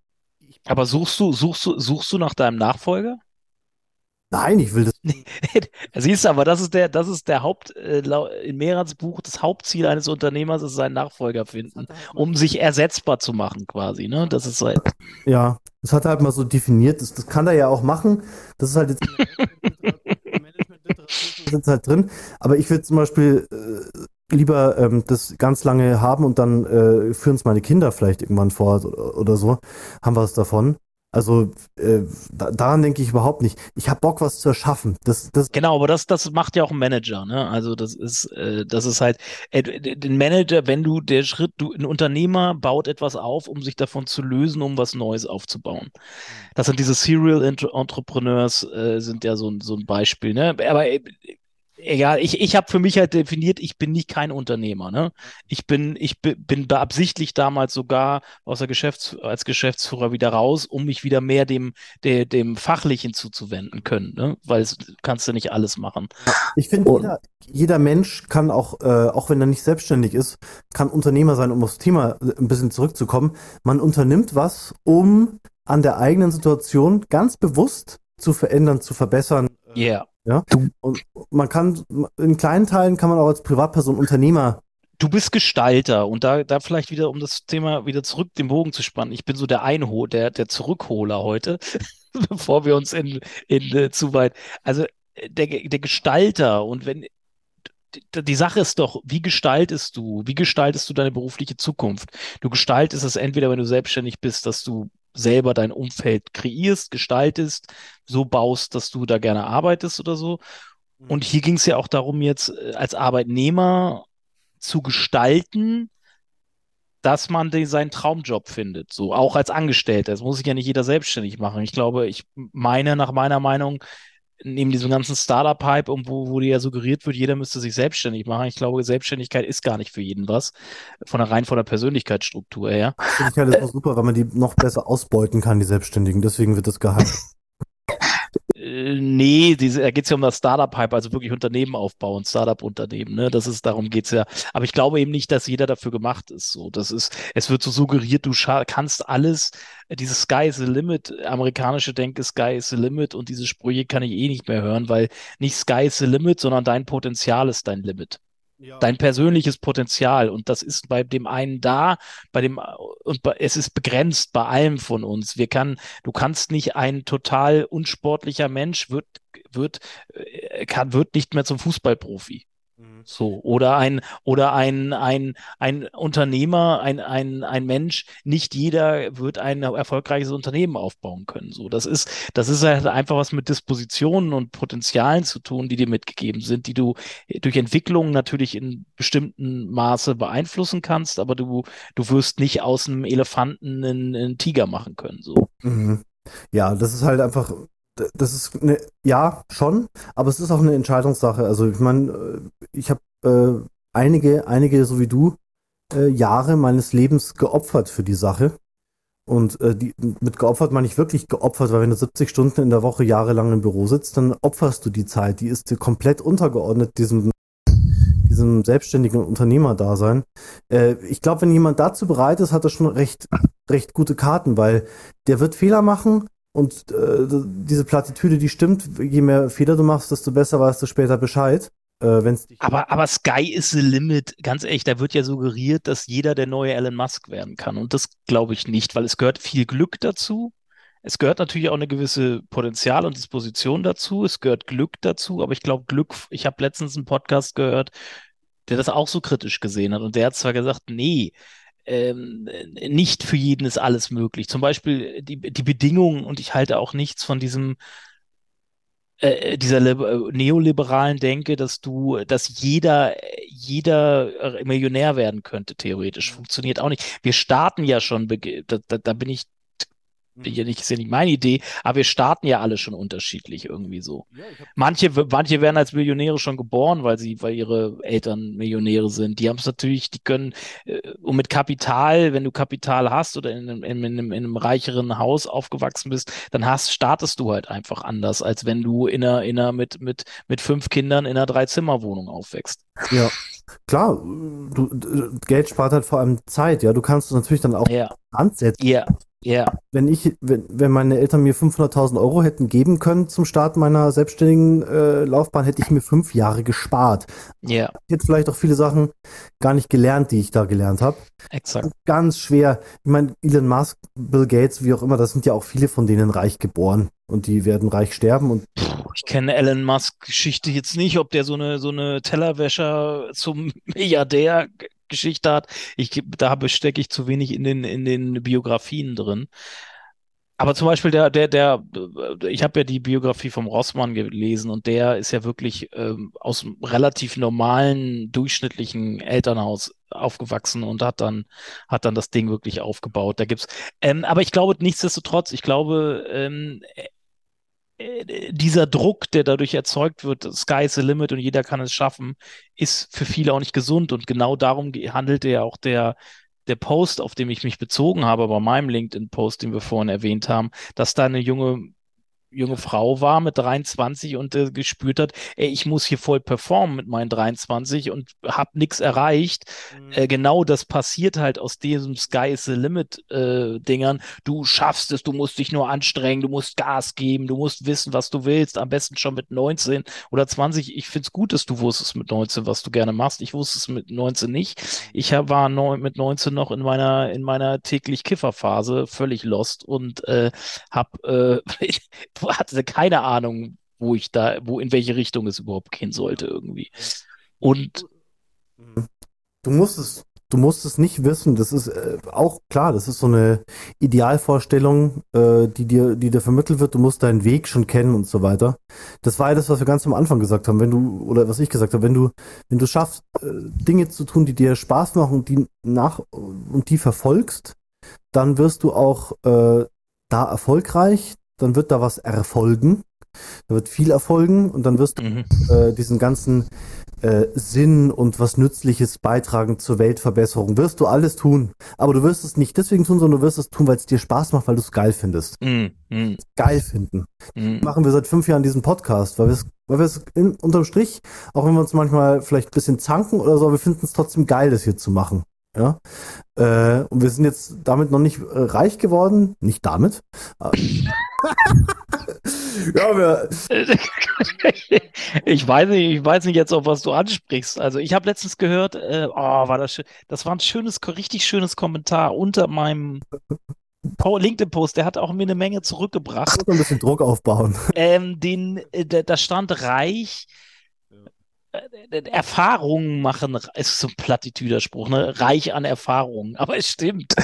Speaker 3: Aber suchst du, suchst du, suchst du nach deinem Nachfolger?
Speaker 2: nein, ich will das.
Speaker 3: Siehst du, aber das ist der, das ist der Haupt, äh, in Mehrans Buch, das Hauptziel eines Unternehmers ist seinen Nachfolger finden, um sich ersetzbar zu machen quasi, ne? Das ist halt,
Speaker 2: Ja, das hat er halt mal so definiert. Das, das kann er ja auch machen. Das ist halt jetzt Managementliteratur sitzt halt drin. Aber ich würde zum Beispiel äh, lieber ähm, das ganz lange haben und dann äh, führen es meine Kinder vielleicht irgendwann vor oder so. Haben wir es davon. Also äh, da, daran denke ich überhaupt nicht. Ich habe Bock, was zu erschaffen. Das, das,
Speaker 3: genau, aber das, das macht ja auch ein Manager, ne? Also das ist, äh, das ist halt, äh, den Manager, wenn du der Schritt, du, ein Unternehmer baut etwas auf, um sich davon zu lösen, um was Neues aufzubauen. Das sind diese Serial Entre- Entrepreneurs, äh, sind ja so, ein- so ein Beispiel, ne? Aber äh, egal, ich, ich habe für mich halt definiert, ich bin nicht kein Unternehmer, ne? Ich bin, ich bi- bin beabsichtlich damals sogar aus der Geschäfts als Geschäftsführer wieder raus, um mich wieder mehr dem, der, dem Fachlichen zuzuwenden können, ne? Weil es kannst du nicht alles machen.
Speaker 2: ich finde, jeder, jeder Mensch kann auch, äh, auch wenn er nicht selbstständig ist, kann Unternehmer sein, um aufs Thema äh, ein bisschen zurückzukommen. Man unternimmt was, um an der eigenen Situation ganz bewusst zu verändern, zu verbessern.
Speaker 3: Yeah.
Speaker 2: Und man kann, in kleinen Teilen kann man auch als Privatperson Unternehmer.
Speaker 3: Du bist Gestalter und da, da vielleicht wieder, um das Thema wieder zurück den Bogen zu spannen. Ich bin so der Einhol, der, der Zurückholer heute, bevor wir uns in, in äh, zu weit. Also äh, der, der Gestalter und wenn die, die Sache ist doch, wie gestaltest du, wie gestaltest du deine berufliche Zukunft? Du gestaltest es entweder, wenn du selbstständig bist, dass du selber dein Umfeld kreierst, gestaltest, so baust, dass du da gerne arbeitest oder so. Und hier ging es ja auch darum, jetzt äh, als Arbeitnehmer zu gestalten, dass man den, seinen Traumjob findet, so auch als Angestellter. Das muss sich ja nicht jeder selbstständig machen. Ich glaube, ich meine nach meiner Meinung, neben diesem ganzen Startup-Hype, wo, wo dir ja suggeriert wird, jeder müsste sich selbstständig machen. Ich glaube, Selbstständigkeit ist gar nicht für jeden was, von der rein von der Persönlichkeitsstruktur her.
Speaker 2: Selbstständigkeit ist auch super, weil man die noch besser ausbeuten kann, die Selbstständigen. Deswegen wird das geheim.
Speaker 3: Äh, nee, diese, da geht es ja um das Startup-Hype, also wirklich Unternehmen aufbauen, Startup-Unternehmen, ne? Das ist, darum geht's ja. Aber ich glaube eben nicht, dass jeder dafür gemacht ist. So, das ist, es wird so suggeriert, du kannst alles, dieses Sky is the limit, amerikanische Denke, Sky is the limit und diese Sprüche kann ich eh nicht mehr hören, weil nicht Sky is the limit, sondern dein Potenzial ist dein Limit dein persönliches Potenzial. Und das ist bei dem einen da, bei dem, und bei, es ist begrenzt bei allem von uns. Wir kann, du kannst nicht ein total unsportlicher Mensch wird, wird, äh, kann, wird nicht mehr zum Fußballprofi. So, oder ein, oder ein, ein, ein Unternehmer, ein, ein, ein Mensch, nicht jeder wird ein erfolgreiches Unternehmen aufbauen können. So, das ist, das ist halt einfach was mit Dispositionen und Potenzialen zu tun, die dir mitgegeben sind, die du durch Entwicklung natürlich in bestimmten Maße beeinflussen kannst, aber du, du wirst nicht aus einem Elefanten einen, einen Tiger machen können. So.
Speaker 2: Mhm. Ja, das ist halt einfach das ist eine, ja, schon, aber es ist auch eine Entscheidungssache. Also ich meine, äh, ich habe äh, einige, einige, so wie du, äh, Jahre meines Lebens geopfert für die Sache. Und äh, die, mit geopfert meine ich wirklich geopfert, weil wenn du 70 Stunden in der Woche jahrelang im Büro sitzt, dann opferst du die Zeit. Die ist dir komplett untergeordnet, diesem, diesem selbstständigen Unternehmerdasein. Äh, ich glaube, wenn jemand dazu bereit ist, hat er schon recht, recht gute Karten, weil der wird Fehler machen, und äh, diese Plattitüde, die stimmt, je mehr Fehler du machst, desto besser weißt du später Bescheid. Äh,
Speaker 3: aber, aber Sky is the limit, ganz ehrlich, da wird ja suggeriert, dass jeder der neue Elon Musk werden kann. Und das glaube ich nicht, weil es gehört viel Glück dazu. Es gehört natürlich auch eine gewisse Potenzial und Disposition dazu. Es gehört Glück dazu, aber ich glaube, Glück, ich habe letztens einen Podcast gehört, der das auch so kritisch gesehen hat. Und der hat zwar gesagt, nee, ähm, nicht für jeden ist alles möglich. Zum Beispiel die, die Bedingungen, und ich halte auch nichts von diesem äh, dieser äh, neoliberalen Denke, dass du, dass jeder, jeder Millionär werden könnte, theoretisch. Funktioniert auch nicht. Wir starten ja schon, da, da bin ich ja nicht, ist ja nicht meine Idee, aber wir starten ja alle schon unterschiedlich irgendwie so. Manche, manche werden als Millionäre schon geboren, weil sie, weil ihre Eltern Millionäre sind. Die haben es natürlich, die können, äh, und mit Kapital, wenn du Kapital hast oder in einem, in, einem, in einem reicheren Haus aufgewachsen bist, dann hast, startest du halt einfach anders, als wenn du in einer, in einer mit, mit, mit fünf Kindern in einer Dreizimmerwohnung aufwächst.
Speaker 2: Ja. Klar, du, Geld spart halt vor allem Zeit, ja. Du kannst natürlich dann auch
Speaker 3: ja.
Speaker 2: ansetzen.
Speaker 3: Ja. Ja.
Speaker 2: Wenn ich, wenn, wenn meine Eltern mir 500.000 Euro hätten geben können zum Start meiner selbstständigen äh, Laufbahn, hätte ich mir fünf Jahre gespart.
Speaker 3: Ja.
Speaker 2: Ich hätte vielleicht auch viele Sachen gar nicht gelernt, die ich da gelernt habe.
Speaker 3: Exakt.
Speaker 2: Ganz schwer. Ich meine, Elon Musk, Bill Gates, wie auch immer, das sind ja auch viele von denen reich geboren und die werden reich sterben und
Speaker 3: ich kenne Elon Musk Geschichte jetzt nicht, ob der so eine so eine Tellerwäscher zum Milliardär Geschichte hat. Ich, da stecke ich zu wenig in den, in den Biografien drin. Aber zum Beispiel der, der, der, ich habe ja die Biografie vom Rossmann gelesen und der ist ja wirklich ähm, aus einem relativ normalen, durchschnittlichen Elternhaus aufgewachsen und hat dann, hat dann das Ding wirklich aufgebaut. Da gibt's, ähm, aber ich glaube nichtsdestotrotz, ich glaube, ähm, äh, dieser Druck, der dadurch erzeugt wird, Sky is the limit und jeder kann es schaffen, ist für viele auch nicht gesund. Und genau darum handelte ja auch der, der Post, auf dem ich mich bezogen habe, bei meinem LinkedIn-Post, den wir vorhin erwähnt haben, dass da eine junge junge Frau war mit 23 und äh, gespürt hat, ey, ich muss hier voll performen mit meinen 23 und habe nichts erreicht. Mhm. Äh, genau das passiert halt aus diesem Sky is the Limit äh, Dingern. Du schaffst es, du musst dich nur anstrengen, du musst Gas geben, du musst wissen, was du willst, am besten schon mit 19 oder 20. Ich finde es gut, dass du wusstest mit 19, was du gerne machst. Ich wusste es mit 19 nicht. Ich hab, war neun, mit 19 noch in meiner in meiner täglich Kifferphase völlig lost und äh, habe äh, hatte keine Ahnung, wo ich da, wo in welche Richtung es überhaupt gehen sollte irgendwie. Und
Speaker 2: du musstest, du musst es nicht wissen. Das ist äh, auch klar, das ist so eine Idealvorstellung, äh, die dir, die dir vermittelt wird. Du musst deinen Weg schon kennen und so weiter. Das war ja das, was wir ganz am Anfang gesagt haben. Wenn du, oder was ich gesagt habe, wenn du, wenn du schaffst, äh, Dinge zu tun, die dir Spaß machen und die nach und die verfolgst, dann wirst du auch äh, da erfolgreich, dann wird da was erfolgen. Da wird viel erfolgen und dann wirst du mhm. äh, diesen ganzen äh, Sinn und was Nützliches beitragen zur Weltverbesserung. Wirst du alles tun. Aber du wirst es nicht deswegen tun, sondern du wirst es tun, weil es dir Spaß macht, weil du es geil findest. Mm, mm. Geil finden. Mm. Machen wir seit fünf Jahren diesen Podcast, weil wir es weil wir es unterm Strich, auch wenn wir uns manchmal vielleicht ein bisschen zanken oder so, wir finden es trotzdem geil, das hier zu machen. Ja. Äh, und wir sind jetzt damit noch nicht äh, reich geworden. Nicht damit.
Speaker 3: ja, wir ich weiß nicht, ich weiß nicht jetzt, ob was du ansprichst. Also ich habe letztens gehört, äh, oh, war das schön. Das war ein schönes, richtig schönes Kommentar unter meinem LinkedIn-Post, der hat auch mir eine Menge zurückgebracht.
Speaker 2: Ein bisschen Druck aufbauen.
Speaker 3: Ähm, den, äh, da stand reich, Erfahrungen machen, ist so ein Plattitüderspruch, ne? Reich an Erfahrungen, aber es stimmt.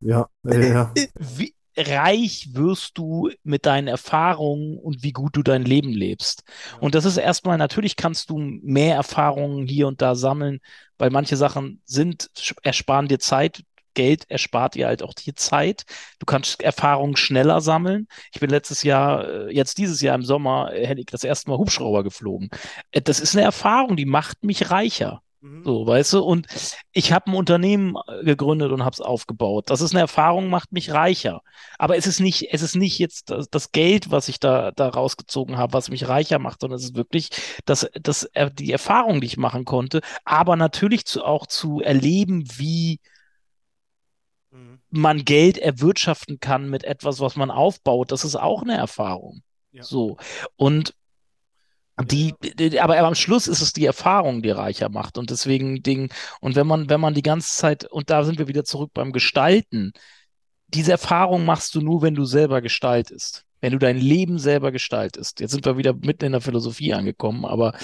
Speaker 2: Ja, ja, ja.
Speaker 3: Wie reich wirst du mit deinen Erfahrungen und wie gut du dein Leben lebst. Und das ist erstmal, natürlich kannst du mehr Erfahrungen hier und da sammeln, weil manche Sachen sind, ersparen dir Zeit, Geld erspart ihr halt auch die Zeit. Du kannst Erfahrungen schneller sammeln. Ich bin letztes Jahr, äh, jetzt dieses Jahr im Sommer, äh, hätte ich das erste Mal Hubschrauber geflogen. Äh, das ist eine Erfahrung, die macht mich reicher. Mhm. So, weißt du? Und ich habe ein Unternehmen gegründet und habe es aufgebaut. Das ist eine Erfahrung, macht mich reicher. Aber es ist nicht, es ist nicht jetzt das, das Geld, was ich da, da rausgezogen habe, was mich reicher macht, sondern es ist wirklich das, das, die Erfahrung, die ich machen konnte. Aber natürlich zu, auch zu erleben, wie man Geld erwirtschaften kann mit etwas, was man aufbaut, das ist auch eine Erfahrung. Ja. So. Und die, die, aber am Schluss ist es die Erfahrung, die reicher macht. Und deswegen Ding, und wenn man, wenn man die ganze Zeit, und da sind wir wieder zurück beim Gestalten, diese Erfahrung machst du nur, wenn du selber gestaltest. Wenn du dein Leben selber gestaltest. Jetzt sind wir wieder mitten in der Philosophie angekommen, aber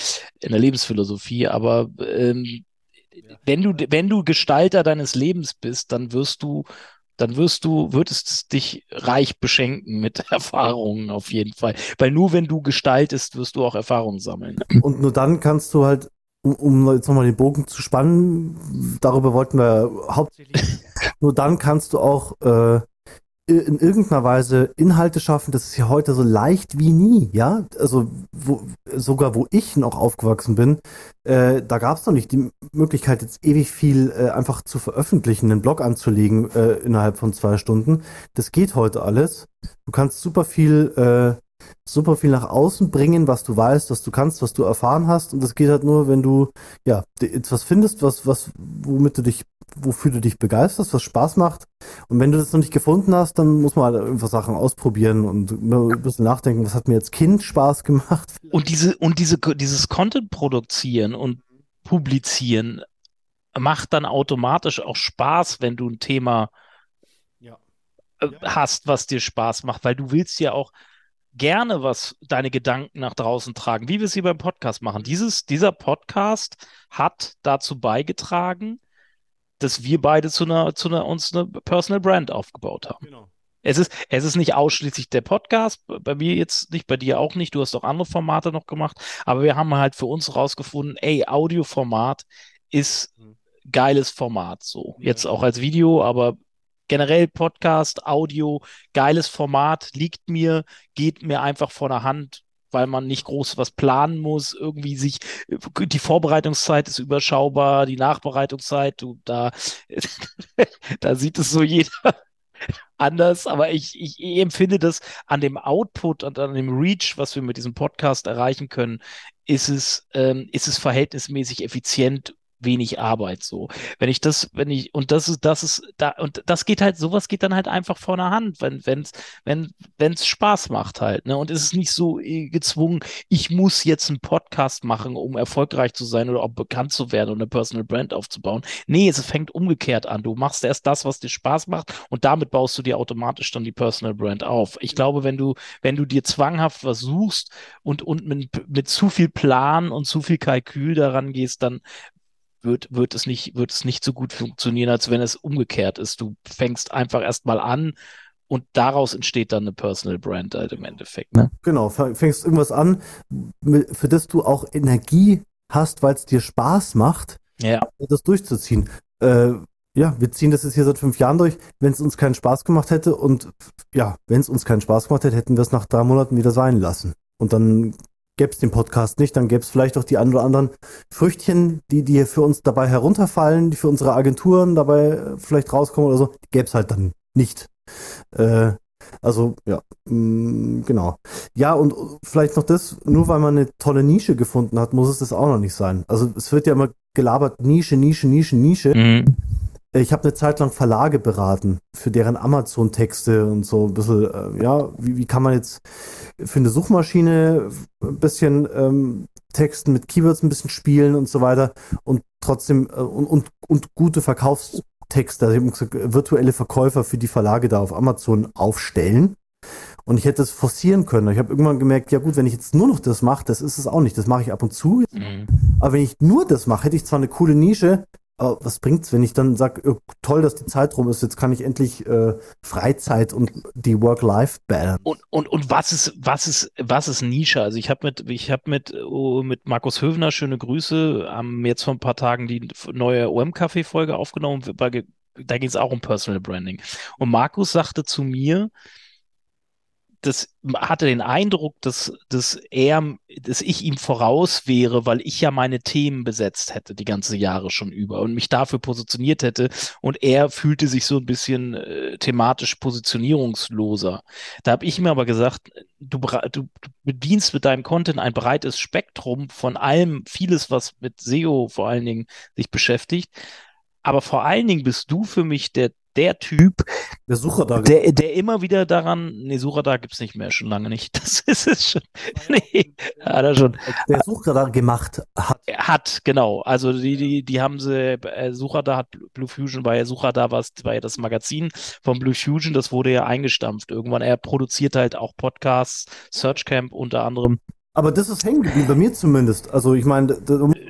Speaker 3: in der Lebensphilosophie, aber ähm, wenn du, wenn du Gestalter deines Lebens bist, dann wirst du, dann wirst du, wird es dich reich beschenken mit Erfahrungen auf jeden Fall. Weil nur wenn du gestaltest, wirst du auch Erfahrungen sammeln.
Speaker 2: Und nur dann kannst du halt, um, um jetzt nochmal den Bogen zu spannen, darüber wollten wir hauptsächlich, nur dann kannst du auch äh, in irgendeiner Weise Inhalte schaffen, das ist ja heute so leicht wie nie, ja. Also wo, sogar wo ich noch aufgewachsen bin, äh, da gab es noch nicht die Möglichkeit, jetzt ewig viel äh, einfach zu veröffentlichen, einen Blog anzulegen äh, innerhalb von zwei Stunden. Das geht heute alles. Du kannst super viel äh, super viel nach außen bringen, was du weißt, was du kannst, was du erfahren hast. Und das geht halt nur, wenn du ja etwas findest, was, was, womit du dich, wofür du dich begeisterst, was Spaß macht. Und wenn du das noch nicht gefunden hast, dann muss man halt einfach Sachen ausprobieren und ein bisschen nachdenken, was hat mir als Kind Spaß gemacht.
Speaker 3: Und diese, und diese, dieses Content produzieren und publizieren macht dann automatisch auch Spaß, wenn du ein Thema ja. Äh, hast, was dir Spaß macht, weil du willst ja auch, gerne was deine Gedanken nach draußen tragen, wie wir es hier beim Podcast machen. Dieses, dieser Podcast hat dazu beigetragen, dass wir beide zu einer, zu einer, uns eine Personal Brand aufgebaut haben. Genau. Es ist, es ist nicht ausschließlich der Podcast, bei mir jetzt nicht, bei dir auch nicht, du hast auch andere Formate noch gemacht, aber wir haben halt für uns rausgefunden, ey, Audioformat ist mhm. geiles Format, so. Jetzt auch als Video, aber generell Podcast, Audio, geiles Format, liegt mir, geht mir einfach von der Hand, weil man nicht groß was planen muss, irgendwie sich, die Vorbereitungszeit ist überschaubar, die Nachbereitungszeit, du, da, da sieht es so jeder anders, aber ich, ich, ich, empfinde das an dem Output und an dem Reach, was wir mit diesem Podcast erreichen können, ist es, ähm, ist es verhältnismäßig effizient wenig Arbeit so. Wenn ich das, wenn ich, und das ist, das ist, da, und das geht halt, sowas geht dann halt einfach vor der Hand, wenn, wenn's, wenn, wenn's Spaß macht halt, ne? Und es ist nicht so äh, gezwungen, ich muss jetzt einen Podcast machen, um erfolgreich zu sein oder auch bekannt zu werden und eine Personal Brand aufzubauen. Nee, es fängt umgekehrt an. Du machst erst das, was dir Spaß macht und damit baust du dir automatisch dann die Personal Brand auf. Ich glaube, wenn du, wenn du dir zwanghaft was suchst und, und mit, mit zu viel Plan und zu viel Kalkül daran gehst, dann wird, wird es nicht, wird es nicht so gut funktionieren, als wenn es umgekehrt ist. Du fängst einfach erstmal an und daraus entsteht dann eine Personal Brand halt im Endeffekt. Ne?
Speaker 2: Genau, fängst irgendwas an, für das du auch Energie hast, weil es dir Spaß macht,
Speaker 3: ja.
Speaker 2: das durchzuziehen. Äh, ja, wir ziehen das jetzt hier seit fünf Jahren durch. Wenn es uns keinen Spaß gemacht hätte und ja, wenn es uns keinen Spaß gemacht hätte, hätten wir es nach drei Monaten wieder sein lassen. Und dann gäbe es den Podcast nicht, dann gäbe es vielleicht auch die ein oder anderen Früchtchen, die, die für uns dabei herunterfallen, die für unsere Agenturen dabei äh, vielleicht rauskommen oder so, die gäbe es halt dann nicht. Äh, also, ja, mh, mm, genau. Ja, und vielleicht noch das, nur weil man eine tolle Nische gefunden hat, muss es das auch noch nicht sein. Also, es wird ja immer gelabert, Nische, Nische, Nische, Nische. Mhm. Ich habe eine Zeit lang Verlage beraten für deren Amazon-Texte und so ein bisschen, äh, ja, wie, wie kann man jetzt für eine Suchmaschine ein bisschen ähm, Texten mit Keywords ein bisschen spielen und so weiter und trotzdem äh, und, und, und gute Verkaufstexte, also ich habe gesagt, virtuelle Verkäufer für die Verlage da auf Amazon aufstellen. Und ich hätte es forcieren können. Ich habe irgendwann gemerkt, ja gut, wenn ich jetzt nur noch das mache, das ist es auch nicht. Das mache ich ab und zu. Mhm. Aber wenn ich nur das mache, hätte ich zwar eine coole Nische, aber was bringt's, wenn ich dann sage, oh, toll, dass die Zeit rum ist, jetzt kann ich endlich äh, Freizeit und die Work-Life-Balance.
Speaker 3: Und, und, und was ist, was ist, was ist Nische? Also ich habe mit, ich habe mit, oh, mit Markus Höfner, schöne Grüße, haben jetzt vor ein paar Tagen die neue OM-Café-Folge aufgenommen, da ging es auch um Personal Branding. Und Markus sagte zu mir, das hatte den Eindruck, dass, dass er, dass ich ihm voraus wäre, weil ich ja meine Themen besetzt hätte die ganze Jahre schon über und mich dafür positioniert hätte und er fühlte sich so ein bisschen äh, thematisch positionierungsloser. Da habe ich mir aber gesagt, du, du, bedienst mit deinem Content ein breites Spektrum von allem, vieles, was mit SEO vor allen Dingen sich beschäftigt. Aber vor allen Dingen bist du für mich der der Typ,
Speaker 2: der Sucher da,
Speaker 3: der, der immer wieder daran, nee, Sucher da gibt es nicht mehr, schon lange nicht. Das ist es schon. nee, hat er schon.
Speaker 2: Der Sucher da gemacht hat.
Speaker 3: Hat, genau. Also die, die, die haben sie, äh, Sucher da hat Blue Fusion, ja Sucher da, war, war ja das Magazin von Blue Fusion, das wurde ja eingestampft irgendwann. Er produziert halt auch Podcasts, Searchcamp unter anderem.
Speaker 2: Aber das ist hängen geblieben, bei mir zumindest. Also ich meine,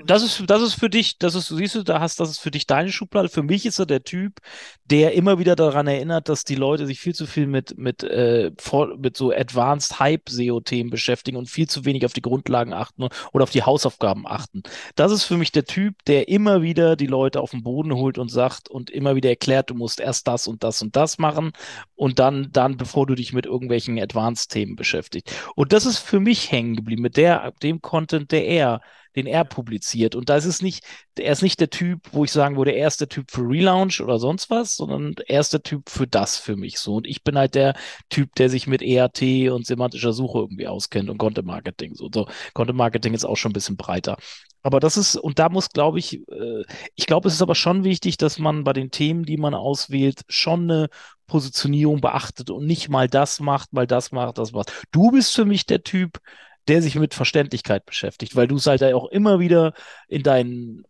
Speaker 3: das ist, das ist für dich, das ist, siehst du, da hast, das ist für dich deine Schublade. Für mich ist er der Typ, der immer wieder daran erinnert, dass die Leute sich viel zu viel mit, mit, äh, mit so Advanced Hype-SEO-Themen beschäftigen und viel zu wenig auf die Grundlagen achten oder auf die Hausaufgaben achten. Das ist für mich der Typ, der immer wieder die Leute auf den Boden holt und sagt und immer wieder erklärt, du musst erst das und das und das machen und dann, dann, bevor du dich mit irgendwelchen Advanced-Themen beschäftigst. Und das ist für mich hängen geblieben geblieben mit der, dem Content, der er, den er publiziert. Und da ist es nicht, er ist nicht der Typ, wo ich sagen würde, er ist der Typ für Relaunch oder sonst was, sondern er ist der Typ für das für mich so. Und ich bin halt der Typ, der sich mit ERT und semantischer Suche irgendwie auskennt und Content Marketing. So, so. Content Marketing ist auch schon ein bisschen breiter. Aber das ist, und da muss, glaube ich, äh, ich glaube, es ist aber schon wichtig, dass man bei den Themen, die man auswählt, schon eine Positionierung beachtet und nicht mal das macht, mal das macht, das macht. Du bist für mich der Typ, der sich mit Verständlichkeit beschäftigt, weil du es halt auch immer wieder in deinen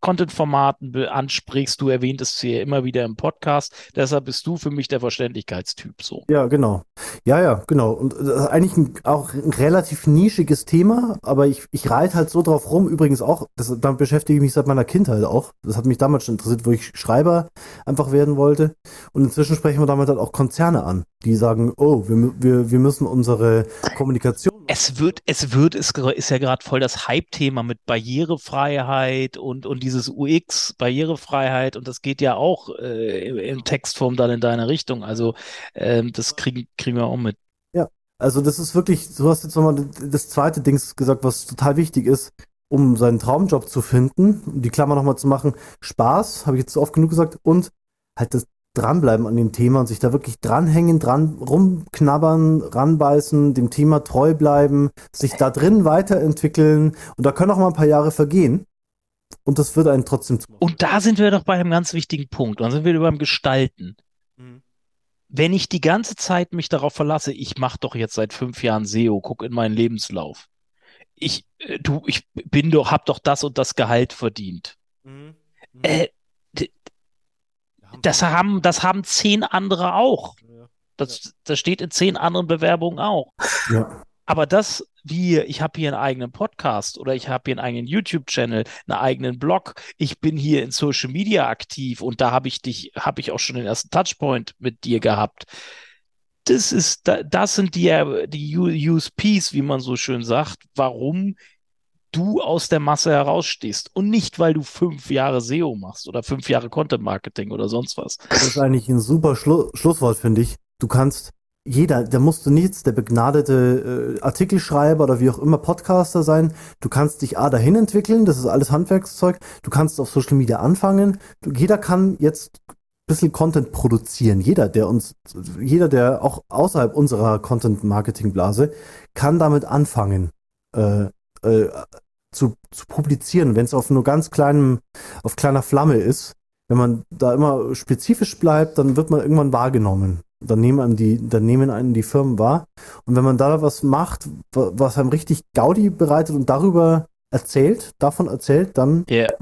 Speaker 3: Content-Formaten ansprichst. Du erwähntest es hier immer wieder im Podcast. Deshalb bist du für mich der Verständlichkeitstyp so.
Speaker 2: Ja, genau. Ja, ja, genau. Und das ist eigentlich ein, auch ein relativ nischiges Thema, aber ich, ich reite halt so drauf rum. Übrigens auch, das, damit beschäftige ich mich seit meiner Kindheit auch. Das hat mich damals schon interessiert, wo ich Schreiber einfach werden wollte. Und inzwischen sprechen wir damit halt auch Konzerne an, die sagen, oh, wir, wir, wir müssen unsere Kommunikation
Speaker 3: es wird, es wird, es ist ja gerade voll das Hype-Thema mit Barrierefreiheit und, und dieses UX, Barrierefreiheit, und das geht ja auch äh, in Textform dann in deine Richtung. Also ähm, das kriegen, kriegen wir auch mit.
Speaker 2: Ja, also das ist wirklich, du hast jetzt nochmal das zweite Ding gesagt, was total wichtig ist, um seinen Traumjob zu finden, um die Klammer nochmal zu machen, Spaß, habe ich jetzt oft genug gesagt, und halt das, dranbleiben an dem Thema und sich da wirklich dranhängen, dran rumknabbern, ranbeißen, dem Thema treu bleiben, sich da drin weiterentwickeln und da können auch mal ein paar Jahre vergehen. Und das wird einen trotzdem
Speaker 3: zu. Und da sind wir doch bei einem ganz wichtigen Punkt. Dann sind wir beim Gestalten. Mhm. Wenn ich die ganze Zeit mich darauf verlasse, ich mache doch jetzt seit fünf Jahren SEO, guck in meinen Lebenslauf. Ich, äh, du, ich bin doch, hab doch das und das Gehalt verdient. Mhm. Mhm. Äh, das haben, das haben zehn andere auch. Das, das steht in zehn anderen Bewerbungen auch. Ja. Aber das, wie ich habe hier einen eigenen Podcast oder ich habe hier einen eigenen YouTube-Channel, einen eigenen Blog, ich bin hier in Social Media aktiv und da habe ich dich, habe ich auch schon den ersten Touchpoint mit dir gehabt. Das ist, das sind die, die USPs, wie man so schön sagt, warum du aus der Masse herausstehst und nicht, weil du fünf Jahre SEO machst oder fünf Jahre Content Marketing oder sonst was.
Speaker 2: Das ist eigentlich ein super Schlu Schlusswort, finde ich. Du kannst jeder, der musste nichts, der begnadete äh, Artikelschreiber oder wie auch immer Podcaster sein. Du kannst dich A dahin entwickeln, das ist alles Handwerkszeug. Du kannst auf Social Media anfangen. Du, jeder kann jetzt ein bisschen Content produzieren. Jeder, der uns, jeder, der auch außerhalb unserer Content-Marketing-Blase, kann damit anfangen. Äh, äh, zu, zu publizieren, wenn es auf nur ganz kleinem, auf kleiner Flamme ist, wenn man da immer spezifisch bleibt, dann wird man irgendwann wahrgenommen. Dann nehmen einen die, dann nehmen einen die Firmen wahr. Und wenn man da was macht, was einem richtig Gaudi bereitet und darüber erzählt, davon erzählt, dann, yeah.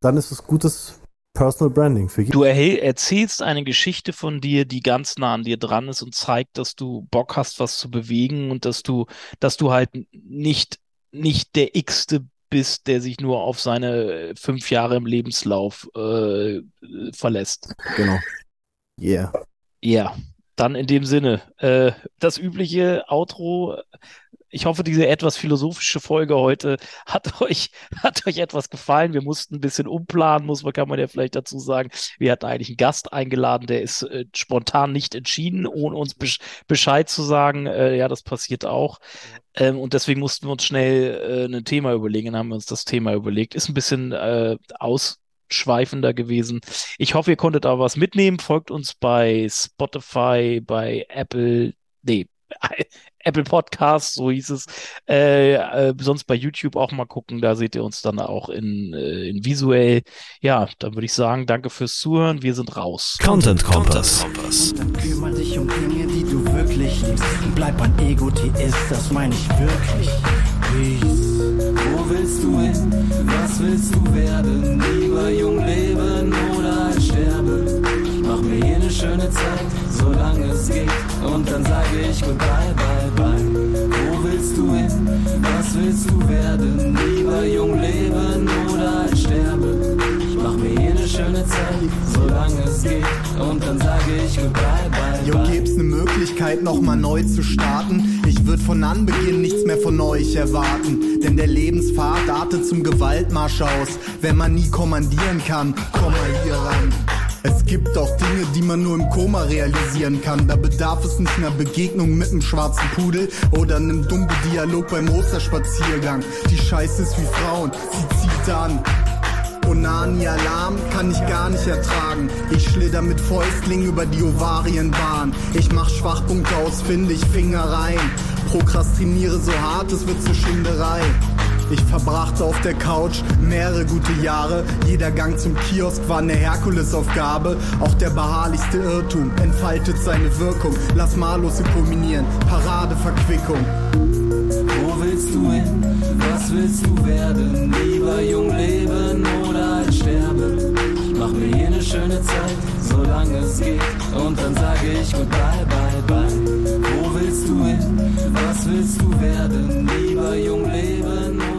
Speaker 2: dann ist es gutes Personal Branding für
Speaker 3: jeden. Du erzählst eine Geschichte von dir, die ganz nah an dir dran ist und zeigt, dass du Bock hast, was zu bewegen und dass du, dass du halt nicht nicht der X-te bist, der sich nur auf seine fünf Jahre im Lebenslauf äh, verlässt.
Speaker 2: Genau. Yeah.
Speaker 3: Ja, yeah. Dann in dem Sinne, äh, das übliche Outro ich hoffe, diese etwas philosophische Folge heute hat euch, hat euch etwas gefallen. Wir mussten ein bisschen umplanen, muss man, kann man ja vielleicht dazu sagen. Wir hatten eigentlich einen Gast eingeladen, der ist äh, spontan nicht entschieden, ohne uns Bescheid zu sagen. Äh, ja, das passiert auch. Ähm, und deswegen mussten wir uns schnell äh, ein Thema überlegen, dann haben wir uns das Thema überlegt. Ist ein bisschen äh, ausschweifender gewesen. Ich hoffe, ihr konntet aber was mitnehmen. Folgt uns bei Spotify, bei Apple, nee, Apple Podcasts, so hieß es. Äh, äh, sonst bei YouTube auch mal gucken, da seht ihr uns dann auch in, äh, in visuell. Ja, dann würde ich sagen, danke fürs Zuhören, wir sind raus.
Speaker 1: Content Kompass.
Speaker 4: Dann kümmere dich um Dinge, die du wirklich liebst. Bleib ein Ego-Theist, das meine ich wirklich. Peace. Wo willst du hin? Was willst du werden? Lieber jung leben oder als sterben? Mach mir hier eine schöne Zeit, solange es geht. Und dann sage ich goodbye, bye, bye. Wo willst du hin? Was willst du werden? Lieber jung leben oder als sterben? Ich mach mir hier eine schöne Zeit, solange es geht. Und dann sage ich goodbye, bye, bye.
Speaker 5: Jo, gibt's ne Möglichkeit, nochmal neu zu starten? Würd von Anbeginn nichts mehr von euch erwarten. Denn der Lebenspfad artet zum Gewaltmarsch aus. Wenn man nie kommandieren kann, komm mal hier ran. Es gibt auch Dinge, die man nur im Koma realisieren kann. Da bedarf es nicht einer Begegnung mit einem schwarzen Pudel oder einem dummen Dialog beim Osterspaziergang. Die Scheiße ist wie Frauen, sie zieht an. Onani-Alarm kann ich gar nicht ertragen. Ich schlitter mit Fäustlingen über die Ovarienbahn. Ich mach Schwachpunkte aus, finde ich Finger rein. Prokrastiniere so hart, es wird zur Schinderei. Ich verbrachte auf der Couch mehrere gute Jahre. Jeder Gang zum Kiosk war eine Herkulesaufgabe. Auch der beharrlichste Irrtum entfaltet seine Wirkung. Lass mallos improvisieren, Paradeverquickung.
Speaker 4: Wo willst du hin? Was willst du werden? Lieber jung leben oder als sterben? Mach mir hier eine schöne Zeit, solange es geht. Und dann sage ich goodbye, bye. Wo willst du hin? Was willst du werden? Lieber jung leben